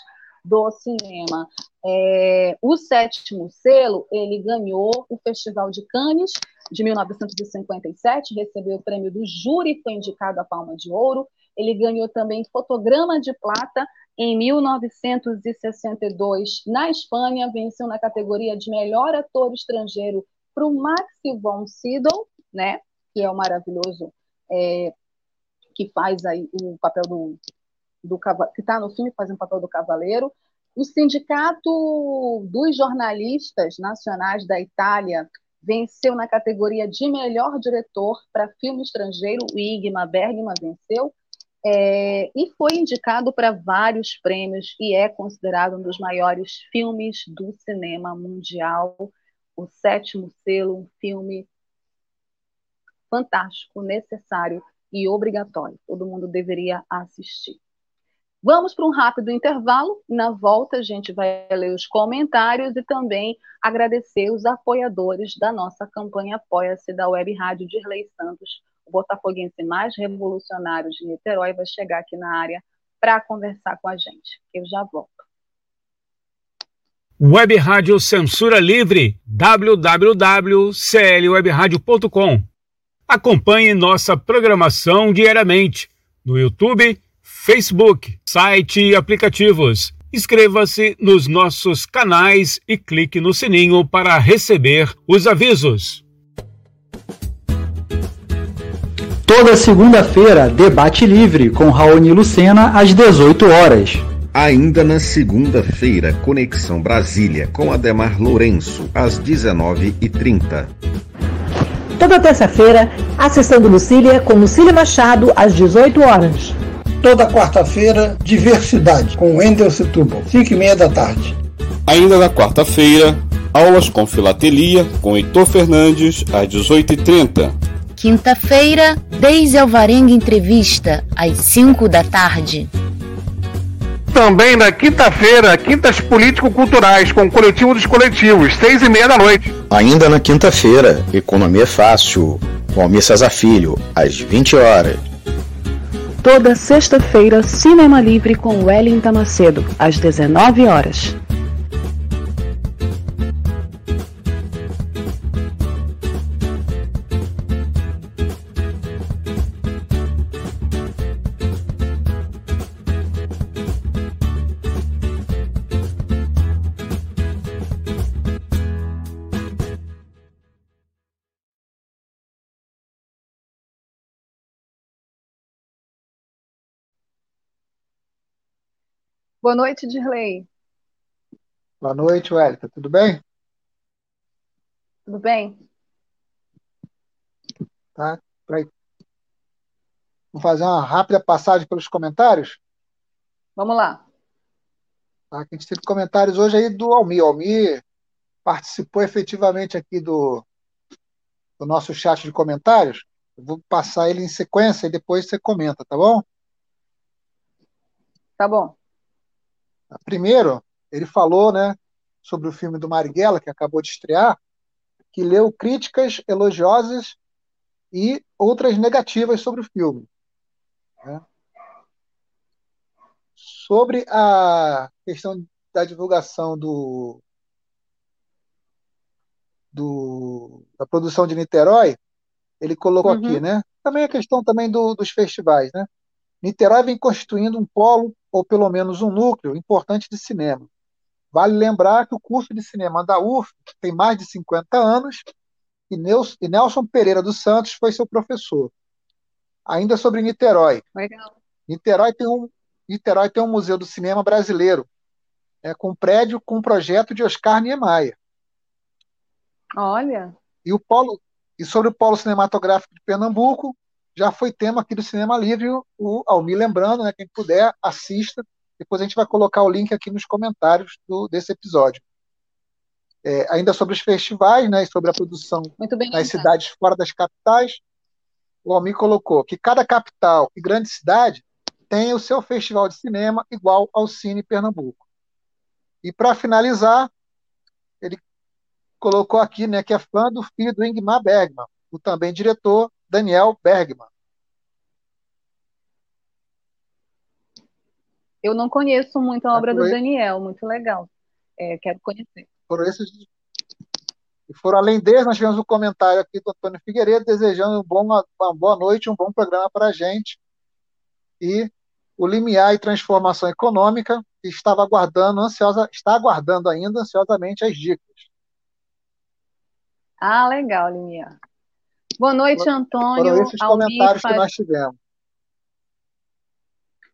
do cinema. É, o sétimo selo ele ganhou o Festival de Cannes de 1957, recebeu o prêmio do júri, foi indicado a Palma de Ouro. Ele ganhou também fotograma de plata em 1962, na Espanha, venceu na categoria de melhor ator estrangeiro para o Maxi von Sydow, né, que é o maravilhoso é, que faz aí o papel do, do que está no filme fazendo o papel do cavaleiro. O Sindicato dos Jornalistas Nacionais da Itália venceu na categoria de melhor diretor para filme estrangeiro. O Igmar Bergman venceu é, e foi indicado para vários prêmios e é considerado um dos maiores filmes do cinema mundial. O Sétimo Selo, um filme fantástico, necessário e obrigatório. Todo mundo deveria assistir. Vamos para um rápido intervalo. Na volta, a gente vai ler os comentários e também agradecer os apoiadores da nossa campanha Apoia-se da Web Rádio Dirley Santos o botafoguense mais revolucionário de Niterói vai chegar aqui na área para conversar com a gente. Eu já volto. Web Rádio Censura Livre, www.clwebradio.com. Acompanhe nossa programação diariamente no YouTube, Facebook, site e aplicativos. Inscreva-se nos nossos canais e clique no sininho para receber os avisos. Toda segunda-feira, debate livre com Raoni Lucena às 18 horas. Ainda na segunda-feira, Conexão Brasília com Ademar Lourenço às 19h30. Toda terça-feira, a sessão do Lucília com Lucília Machado às 18 horas. Toda quarta-feira, Diversidade com Wendel Setúbal, 5 e meia da tarde. Ainda na quarta-feira, aulas com filatelia com Heitor Fernandes às 18h30. Quinta-feira, Deise Alvarenga Entrevista, às 5 da tarde. Também na quinta-feira, Quintas Político-Culturais, com o Coletivo dos Coletivos, seis e meia da noite. Ainda na quinta-feira, Economia é Fácil, com Almir Cesar Filho, às 20 horas. Toda sexta-feira, Cinema Livre com Wellington Macedo, às 19 horas. Boa noite, Dirley. Boa noite, Wellington. Tudo bem? Tudo bem? Tá. Vamos fazer uma rápida passagem pelos comentários? Vamos lá. Tá, a gente teve comentários hoje aí do Almir. O Almir participou efetivamente aqui do, do nosso chat de comentários. Eu vou passar ele em sequência e depois você comenta, tá bom? Tá bom. Primeiro, ele falou, né, sobre o filme do Marighella, que acabou de estrear, que leu críticas elogiosas e outras negativas sobre o filme. Né? Sobre a questão da divulgação do, do, da produção de Niterói, ele colocou uhum. aqui, né? Também a questão também do, dos festivais, né? Niterói vem constituindo um polo, ou pelo menos um núcleo, importante de cinema. Vale lembrar que o curso de cinema da UF tem mais de 50 anos e Nelson Pereira dos Santos foi seu professor. Ainda sobre Niterói. Legal. Niterói tem um, Niterói tem um museu do cinema brasileiro, é, com um prédio com um projeto de Oscar Niemeyer. Olha. E o polo e sobre o polo cinematográfico de Pernambuco, já foi tema aqui do Cinema Livre, o Almir lembrando, né, quem puder, assista. Depois a gente vai colocar o link aqui nos comentários do, desse episódio. É, ainda sobre os festivais, né, e sobre a produção nas cidades fora das capitais, o Almir colocou que cada capital e grande cidade tem o seu festival de cinema igual ao Cine Pernambuco. E para finalizar, ele colocou aqui né, que é fã do filho do Ingmar Bergman, o também diretor Daniel Bergman. Eu não conheço muito a é obra do Daniel, muito legal. É, quero conhecer. Foram esses. E foram além deles, nós tivemos um comentário aqui do Antônio Figueiredo desejando um bom, uma boa noite, um bom programa para a gente. E o limiar e transformação econômica que estava aguardando, ansiosa, está aguardando ainda ansiosamente as dicas. Ah, legal, Limiar. Boa noite, Antônio. Foram esses comentários que nós tivemos.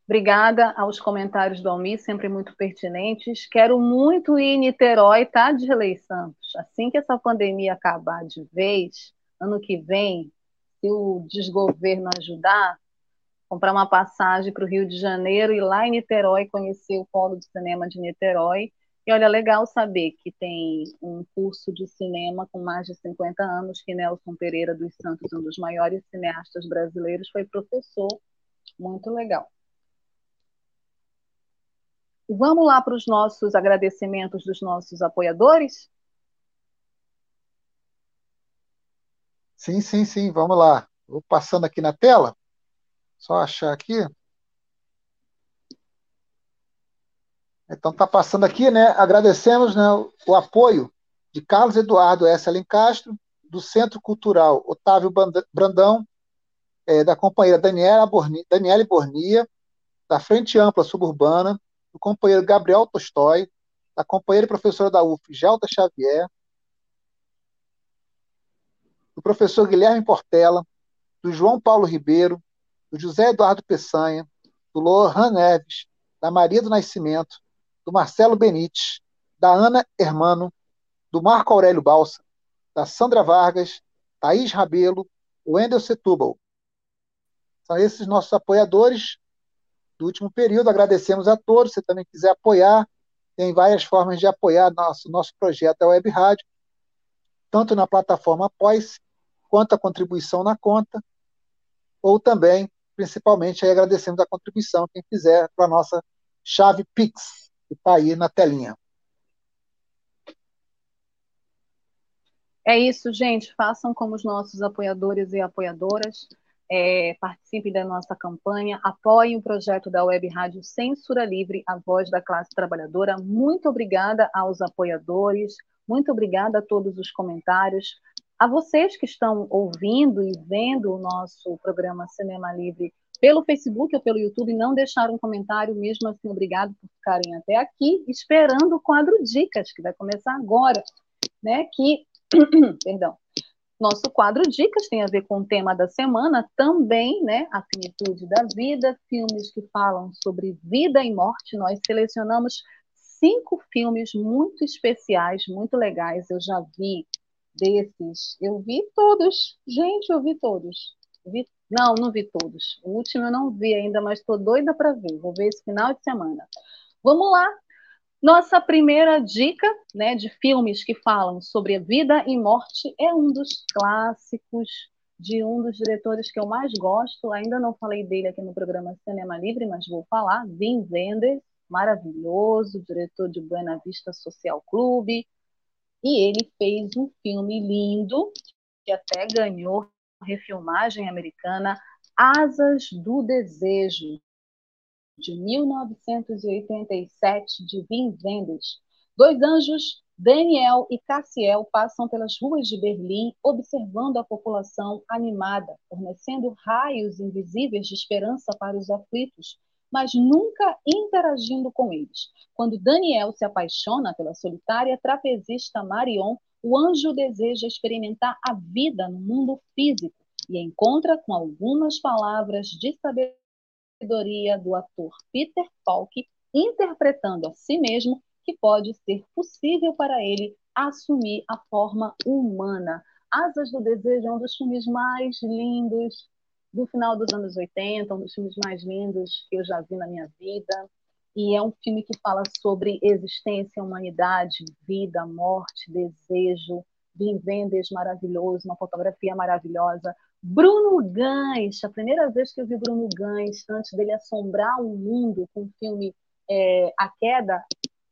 Obrigada aos comentários do Almir, sempre muito pertinentes. Quero muito ir em Niterói, tá, Dirley Santos? Assim que essa pandemia acabar de vez, ano que vem, se o desgoverno ajudar, comprar uma passagem para o Rio de Janeiro e lá em Niterói conhecer o Polo de Cinema de Niterói e olha, legal saber que tem um curso de cinema com mais de 50 anos, que Nelson Pereira dos Santos, um dos maiores cineastas brasileiros, foi professor. Muito legal. Vamos lá para os nossos agradecimentos dos nossos apoiadores? Sim, sim, sim, vamos lá. Vou passando aqui na tela. Só achar aqui. Então está passando aqui, né? Agradecemos né, o apoio de Carlos Eduardo S. Alencastro, do Centro Cultural Otávio Brandão, é, da companheira Daniela Borni, Daniele Bornia, da Frente Ampla Suburbana, do companheiro Gabriel Tolstói, da companheira e professora da UF, Gelta Xavier, do professor Guilherme Portela, do João Paulo Ribeiro, do José Eduardo Peçanha, do Lohan Neves, da Maria do Nascimento, do Marcelo Benites, da Ana Hermano, do Marco Aurélio Balsa, da Sandra Vargas, Thaís Rabelo, Wendel Setúbal. São esses nossos apoiadores do último período. Agradecemos a todos. Se também quiser apoiar, tem várias formas de apoiar nosso, nosso projeto, a Web Rádio, tanto na plataforma Após, quanto a contribuição na conta, ou também, principalmente, aí agradecemos a contribuição, quem fizer, para a nossa chave Pix que está aí na telinha. É isso, gente. Façam como os nossos apoiadores e apoiadoras. É, participem da nossa campanha, apoiem o projeto da Web Rádio Censura Livre, a voz da classe trabalhadora. Muito obrigada aos apoiadores, muito obrigada a todos os comentários. A vocês que estão ouvindo e vendo o nosso programa Cinema Livre pelo Facebook ou pelo YouTube, não deixaram um comentário, mesmo assim, obrigado por ficarem até aqui, esperando o quadro Dicas, que vai começar agora, né? Que, perdão, Nosso quadro Dicas tem a ver com o tema da semana, também, né? A finitude da vida, filmes que falam sobre vida e morte. Nós selecionamos cinco filmes muito especiais, muito legais. Eu já vi desses. Eu vi todos. Gente, eu vi todos. Vi... Não, não vi todos. O último eu não vi ainda, mas estou doida para ver. Vou ver esse final de semana. Vamos lá. Nossa primeira dica né, de filmes que falam sobre a vida e morte é um dos clássicos de um dos diretores que eu mais gosto. Ainda não falei dele aqui no programa Cinema Livre, mas vou falar. Wim Wenders, maravilhoso, diretor de Buena Vista Social Clube, e ele fez um filme lindo, que até ganhou refilmagem americana, Asas do Desejo, de 1987, de Wim Wenders. Dois anjos, Daniel e Cassiel, passam pelas ruas de Berlim, observando a população animada, fornecendo raios invisíveis de esperança para os aflitos, mas nunca interagindo com eles. Quando Daniel se apaixona pela solitária trapezista Marion, o anjo deseja experimentar a vida no mundo físico e encontra com algumas palavras de sabedoria do ator Peter Falk, interpretando a si mesmo que pode ser possível para ele assumir a forma humana. Asas do Desejo é um dos filmes mais lindos do final dos anos 80, um dos filmes mais lindos que eu já vi na minha vida. E é um filme que fala sobre existência, humanidade, vida, morte, desejo, Vinvendes maravilhoso, uma fotografia maravilhosa. Bruno Gans, a primeira vez que eu vi Bruno Gans, antes dele assombrar o mundo com o filme é, A Queda,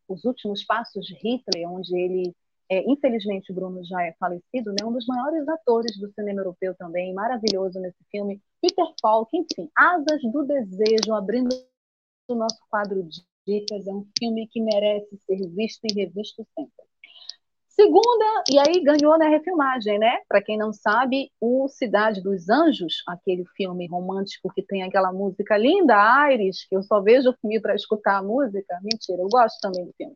Os Últimos Passos de Hitler, onde ele é, infelizmente o Bruno já é falecido, né? um dos maiores atores do cinema europeu também, maravilhoso nesse filme, Peter Falk, enfim, Asas do Desejo, abrindo o nosso quadro de dicas, é um filme que merece ser visto e revisto sempre. Segunda, e aí ganhou na refilmagem, né? Para quem não sabe, o Cidade dos Anjos, aquele filme romântico que tem aquela música linda, Aires, que eu só vejo o filme para escutar a música. Mentira, eu gosto também do filme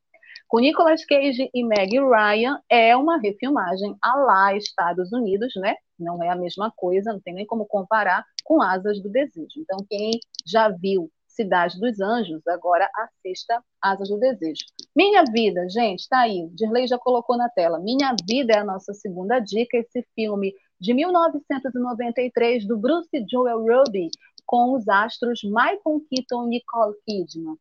com Nicolas Cage e Meg Ryan, é uma refilmagem a lá Estados Unidos, né? Não é a mesma coisa, não tem nem como comparar com Asas do Desejo. Então, quem já viu Cidade dos Anjos, agora assista Asas do Desejo. Minha Vida, gente, tá aí. Dirley já colocou na tela. Minha Vida é a nossa segunda dica, esse filme de 1993 do Bruce Joel Ruby com os astros Michael Keaton e Nicole Kidman.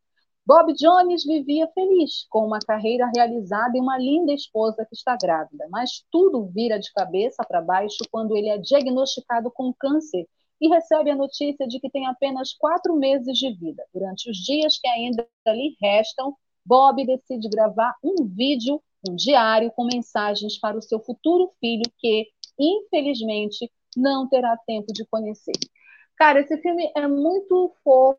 Bob Jones vivia feliz, com uma carreira realizada e uma linda esposa que está grávida, mas tudo vira de cabeça para baixo quando ele é diagnosticado com câncer e recebe a notícia de que tem apenas quatro meses de vida. Durante os dias que ainda lhe restam, Bob decide gravar um vídeo, um diário, com mensagens para o seu futuro filho, que, infelizmente, não terá tempo de conhecer. Cara, esse filme é muito fofo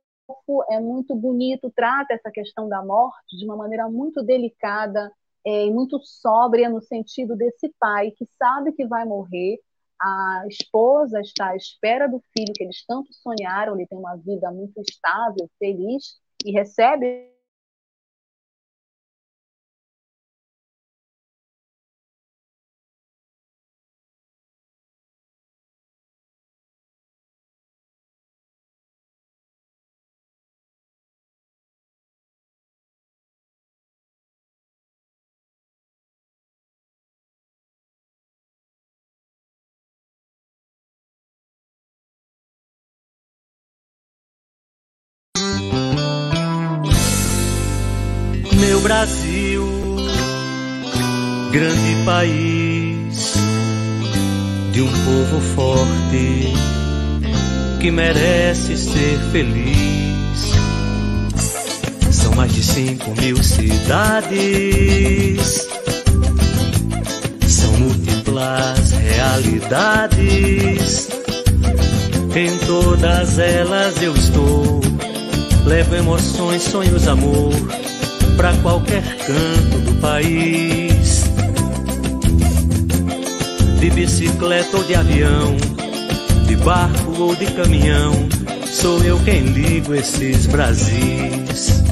é muito bonito, trata essa questão da morte de uma maneira muito delicada é, e muito sóbria, no sentido desse pai que sabe que vai morrer, a esposa está à espera do filho que eles tanto sonharam, ele tem uma vida muito estável, feliz, e recebe Brasil, grande país de um povo forte que merece ser feliz. São mais de cinco mil cidades, são múltiplas realidades. Em todas elas eu estou, levo emoções, sonhos, amor para qualquer canto do país. De bicicleta ou de avião, de barco ou de caminhão, sou eu quem ligo esses Brasis.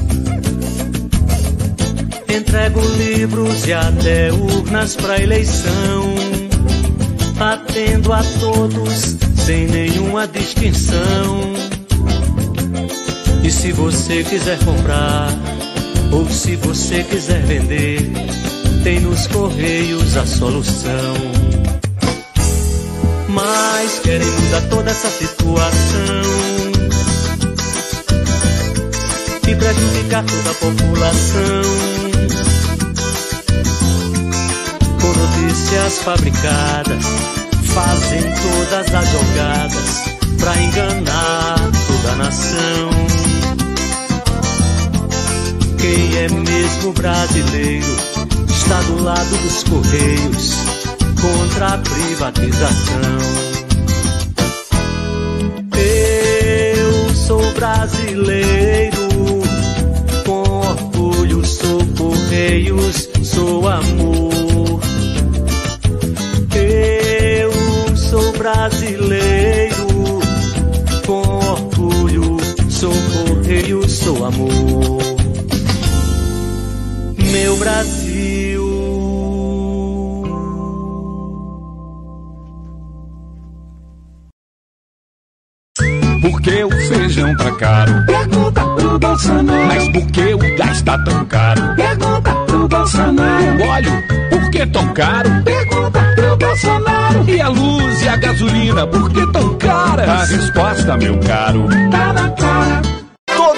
Entrego livros e até urnas para eleição. atendo a todos sem nenhuma distinção. E se você quiser comprar, ou se você quiser vender, tem nos Correios a solução. Mas querem mudar toda essa situação e prejudicar toda a população notícias fabricadas fazem todas as jogadas pra enganar toda a nação. Quem é mesmo brasileiro está do lado dos correios contra a privatização. Eu sou brasileiro, com orgulho sou correios, sou amor. brasileiro. Com orgulho, sou correio, sou amor. Meu Brasil. Por que o feijão tá caro? Pergunta pro Bolsonaro. Mas por que o gás tá tão caro? Pergunta pro Bolsonaro. O óleo, por que tão caro? Pergunta pro Bolsonaro. E a luz e a gasolina, por que tão caras? A resposta, meu caro, tá na cara.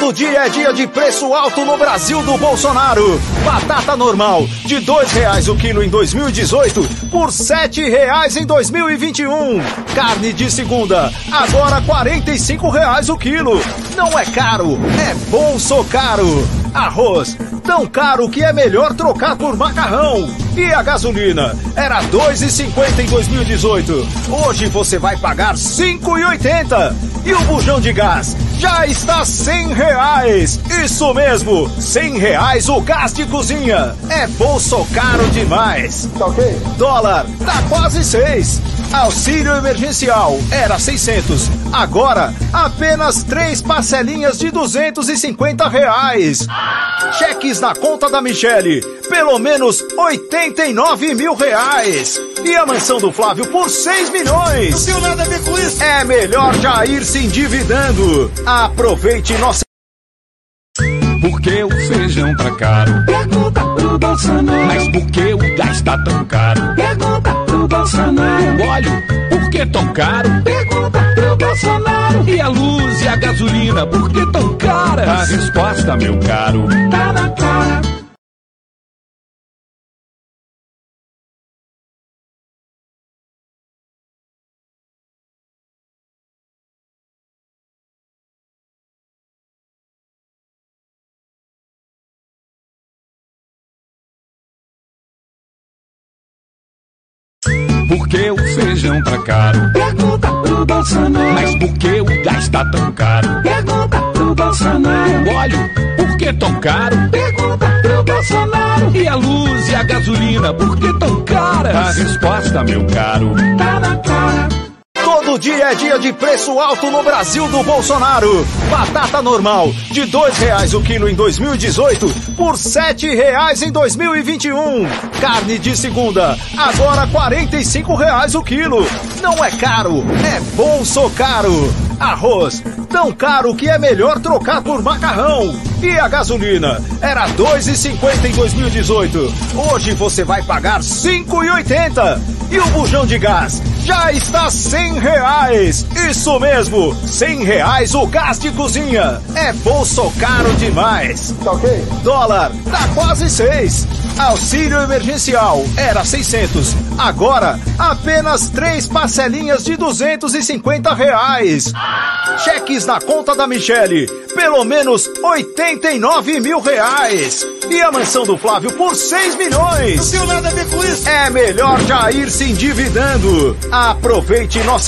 Todo dia é dia de preço alto no Brasil do Bolsonaro. Batata normal, de dois reais o quilo em 2018, por sete reais em 2021. Carne de segunda, agora quarenta e cinco reais o quilo. Não é caro, é bolso caro. Arroz, tão caro que é melhor trocar por macarrão. E a gasolina? Era 2,50 em 2018. Hoje você vai pagar 5,80. E o bujão de gás? Já está 100 reais. Isso mesmo, 100 reais o gás de cozinha. É bolso caro demais. Tá ok? Dólar, tá quase 6. Auxílio emergencial era 600. Agora, apenas três parcelinhas de 250 reais. Cheques na conta da Michele, pelo menos 89 mil reais. E a mansão do Flávio por 6 milhões. Não tem nada a ver com isso. É melhor já ir se endividando. Aproveite nossa. Por que o feijão tá caro? Pergunta pro Bolsonaro. Mas por que o gás tá tão caro? Pergunta pro Bolsonaro. O óleo, por que tão caro? Pergunta pro Bolsonaro. E a luz e a gasolina, por que tão caras? A resposta, meu caro, tá na cara. Que o feijão tá caro? Pergunta pro Bolsonaro. Mas por que o gás tá tão caro? Pergunta pro Bolsonaro. O óleo, por que tão caro? Pergunta pro Bolsonaro. E a luz e a gasolina, por que tão caras? A resposta, meu caro, tá na cara. Todo dia é dia de preço alto no Brasil do Bolsonaro. Batata normal, de dois reais o quilo em 2018, por sete reais em 2021. Carne de segunda, agora quarenta e cinco reais o quilo. Não é caro, é bolso caro. Arroz, tão caro que é melhor trocar por macarrão. E a gasolina? Era 2,50 em 2018. Hoje você vai pagar 5,80. E o bujão de gás? Já está 100 reais. Isso mesmo, 100 reais o gás de cozinha. É bolso caro demais. Tá ok? Dólar, tá quase 6. Auxílio emergencial era 600. Agora, apenas três parcelinhas de 250 reais. Cheques na conta da Michele, pelo menos 89 mil reais. E a mansão do Flávio por 6 milhões. Não tem nada a ver com isso. É melhor já ir se endividando. Aproveite nossa.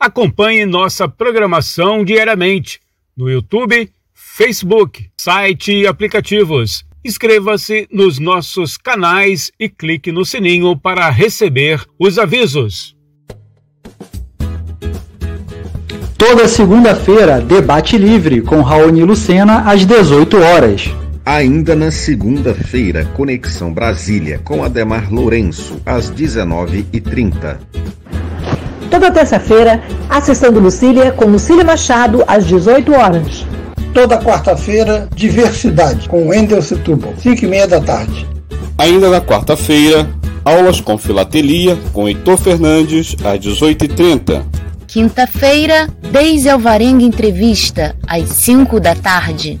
Acompanhe nossa programação diariamente no YouTube, Facebook, site e aplicativos. Inscreva-se nos nossos canais e clique no sininho para receber os avisos. Toda segunda-feira, debate livre com Raoni Lucena às 18 horas. Ainda na segunda-feira, Conexão Brasília com Ademar Lourenço, às 19h30. Toda terça-feira, a sessão do Lucília com Lucília Machado às 18 horas. Toda quarta-feira, Diversidade com Wendel Setúbal, 5 e meia da tarde. Ainda na quarta-feira, aulas com filatelia com Heitor Fernandes às 18h30. Quinta-feira, Deise Alvarenga Entrevista, às 5 da tarde.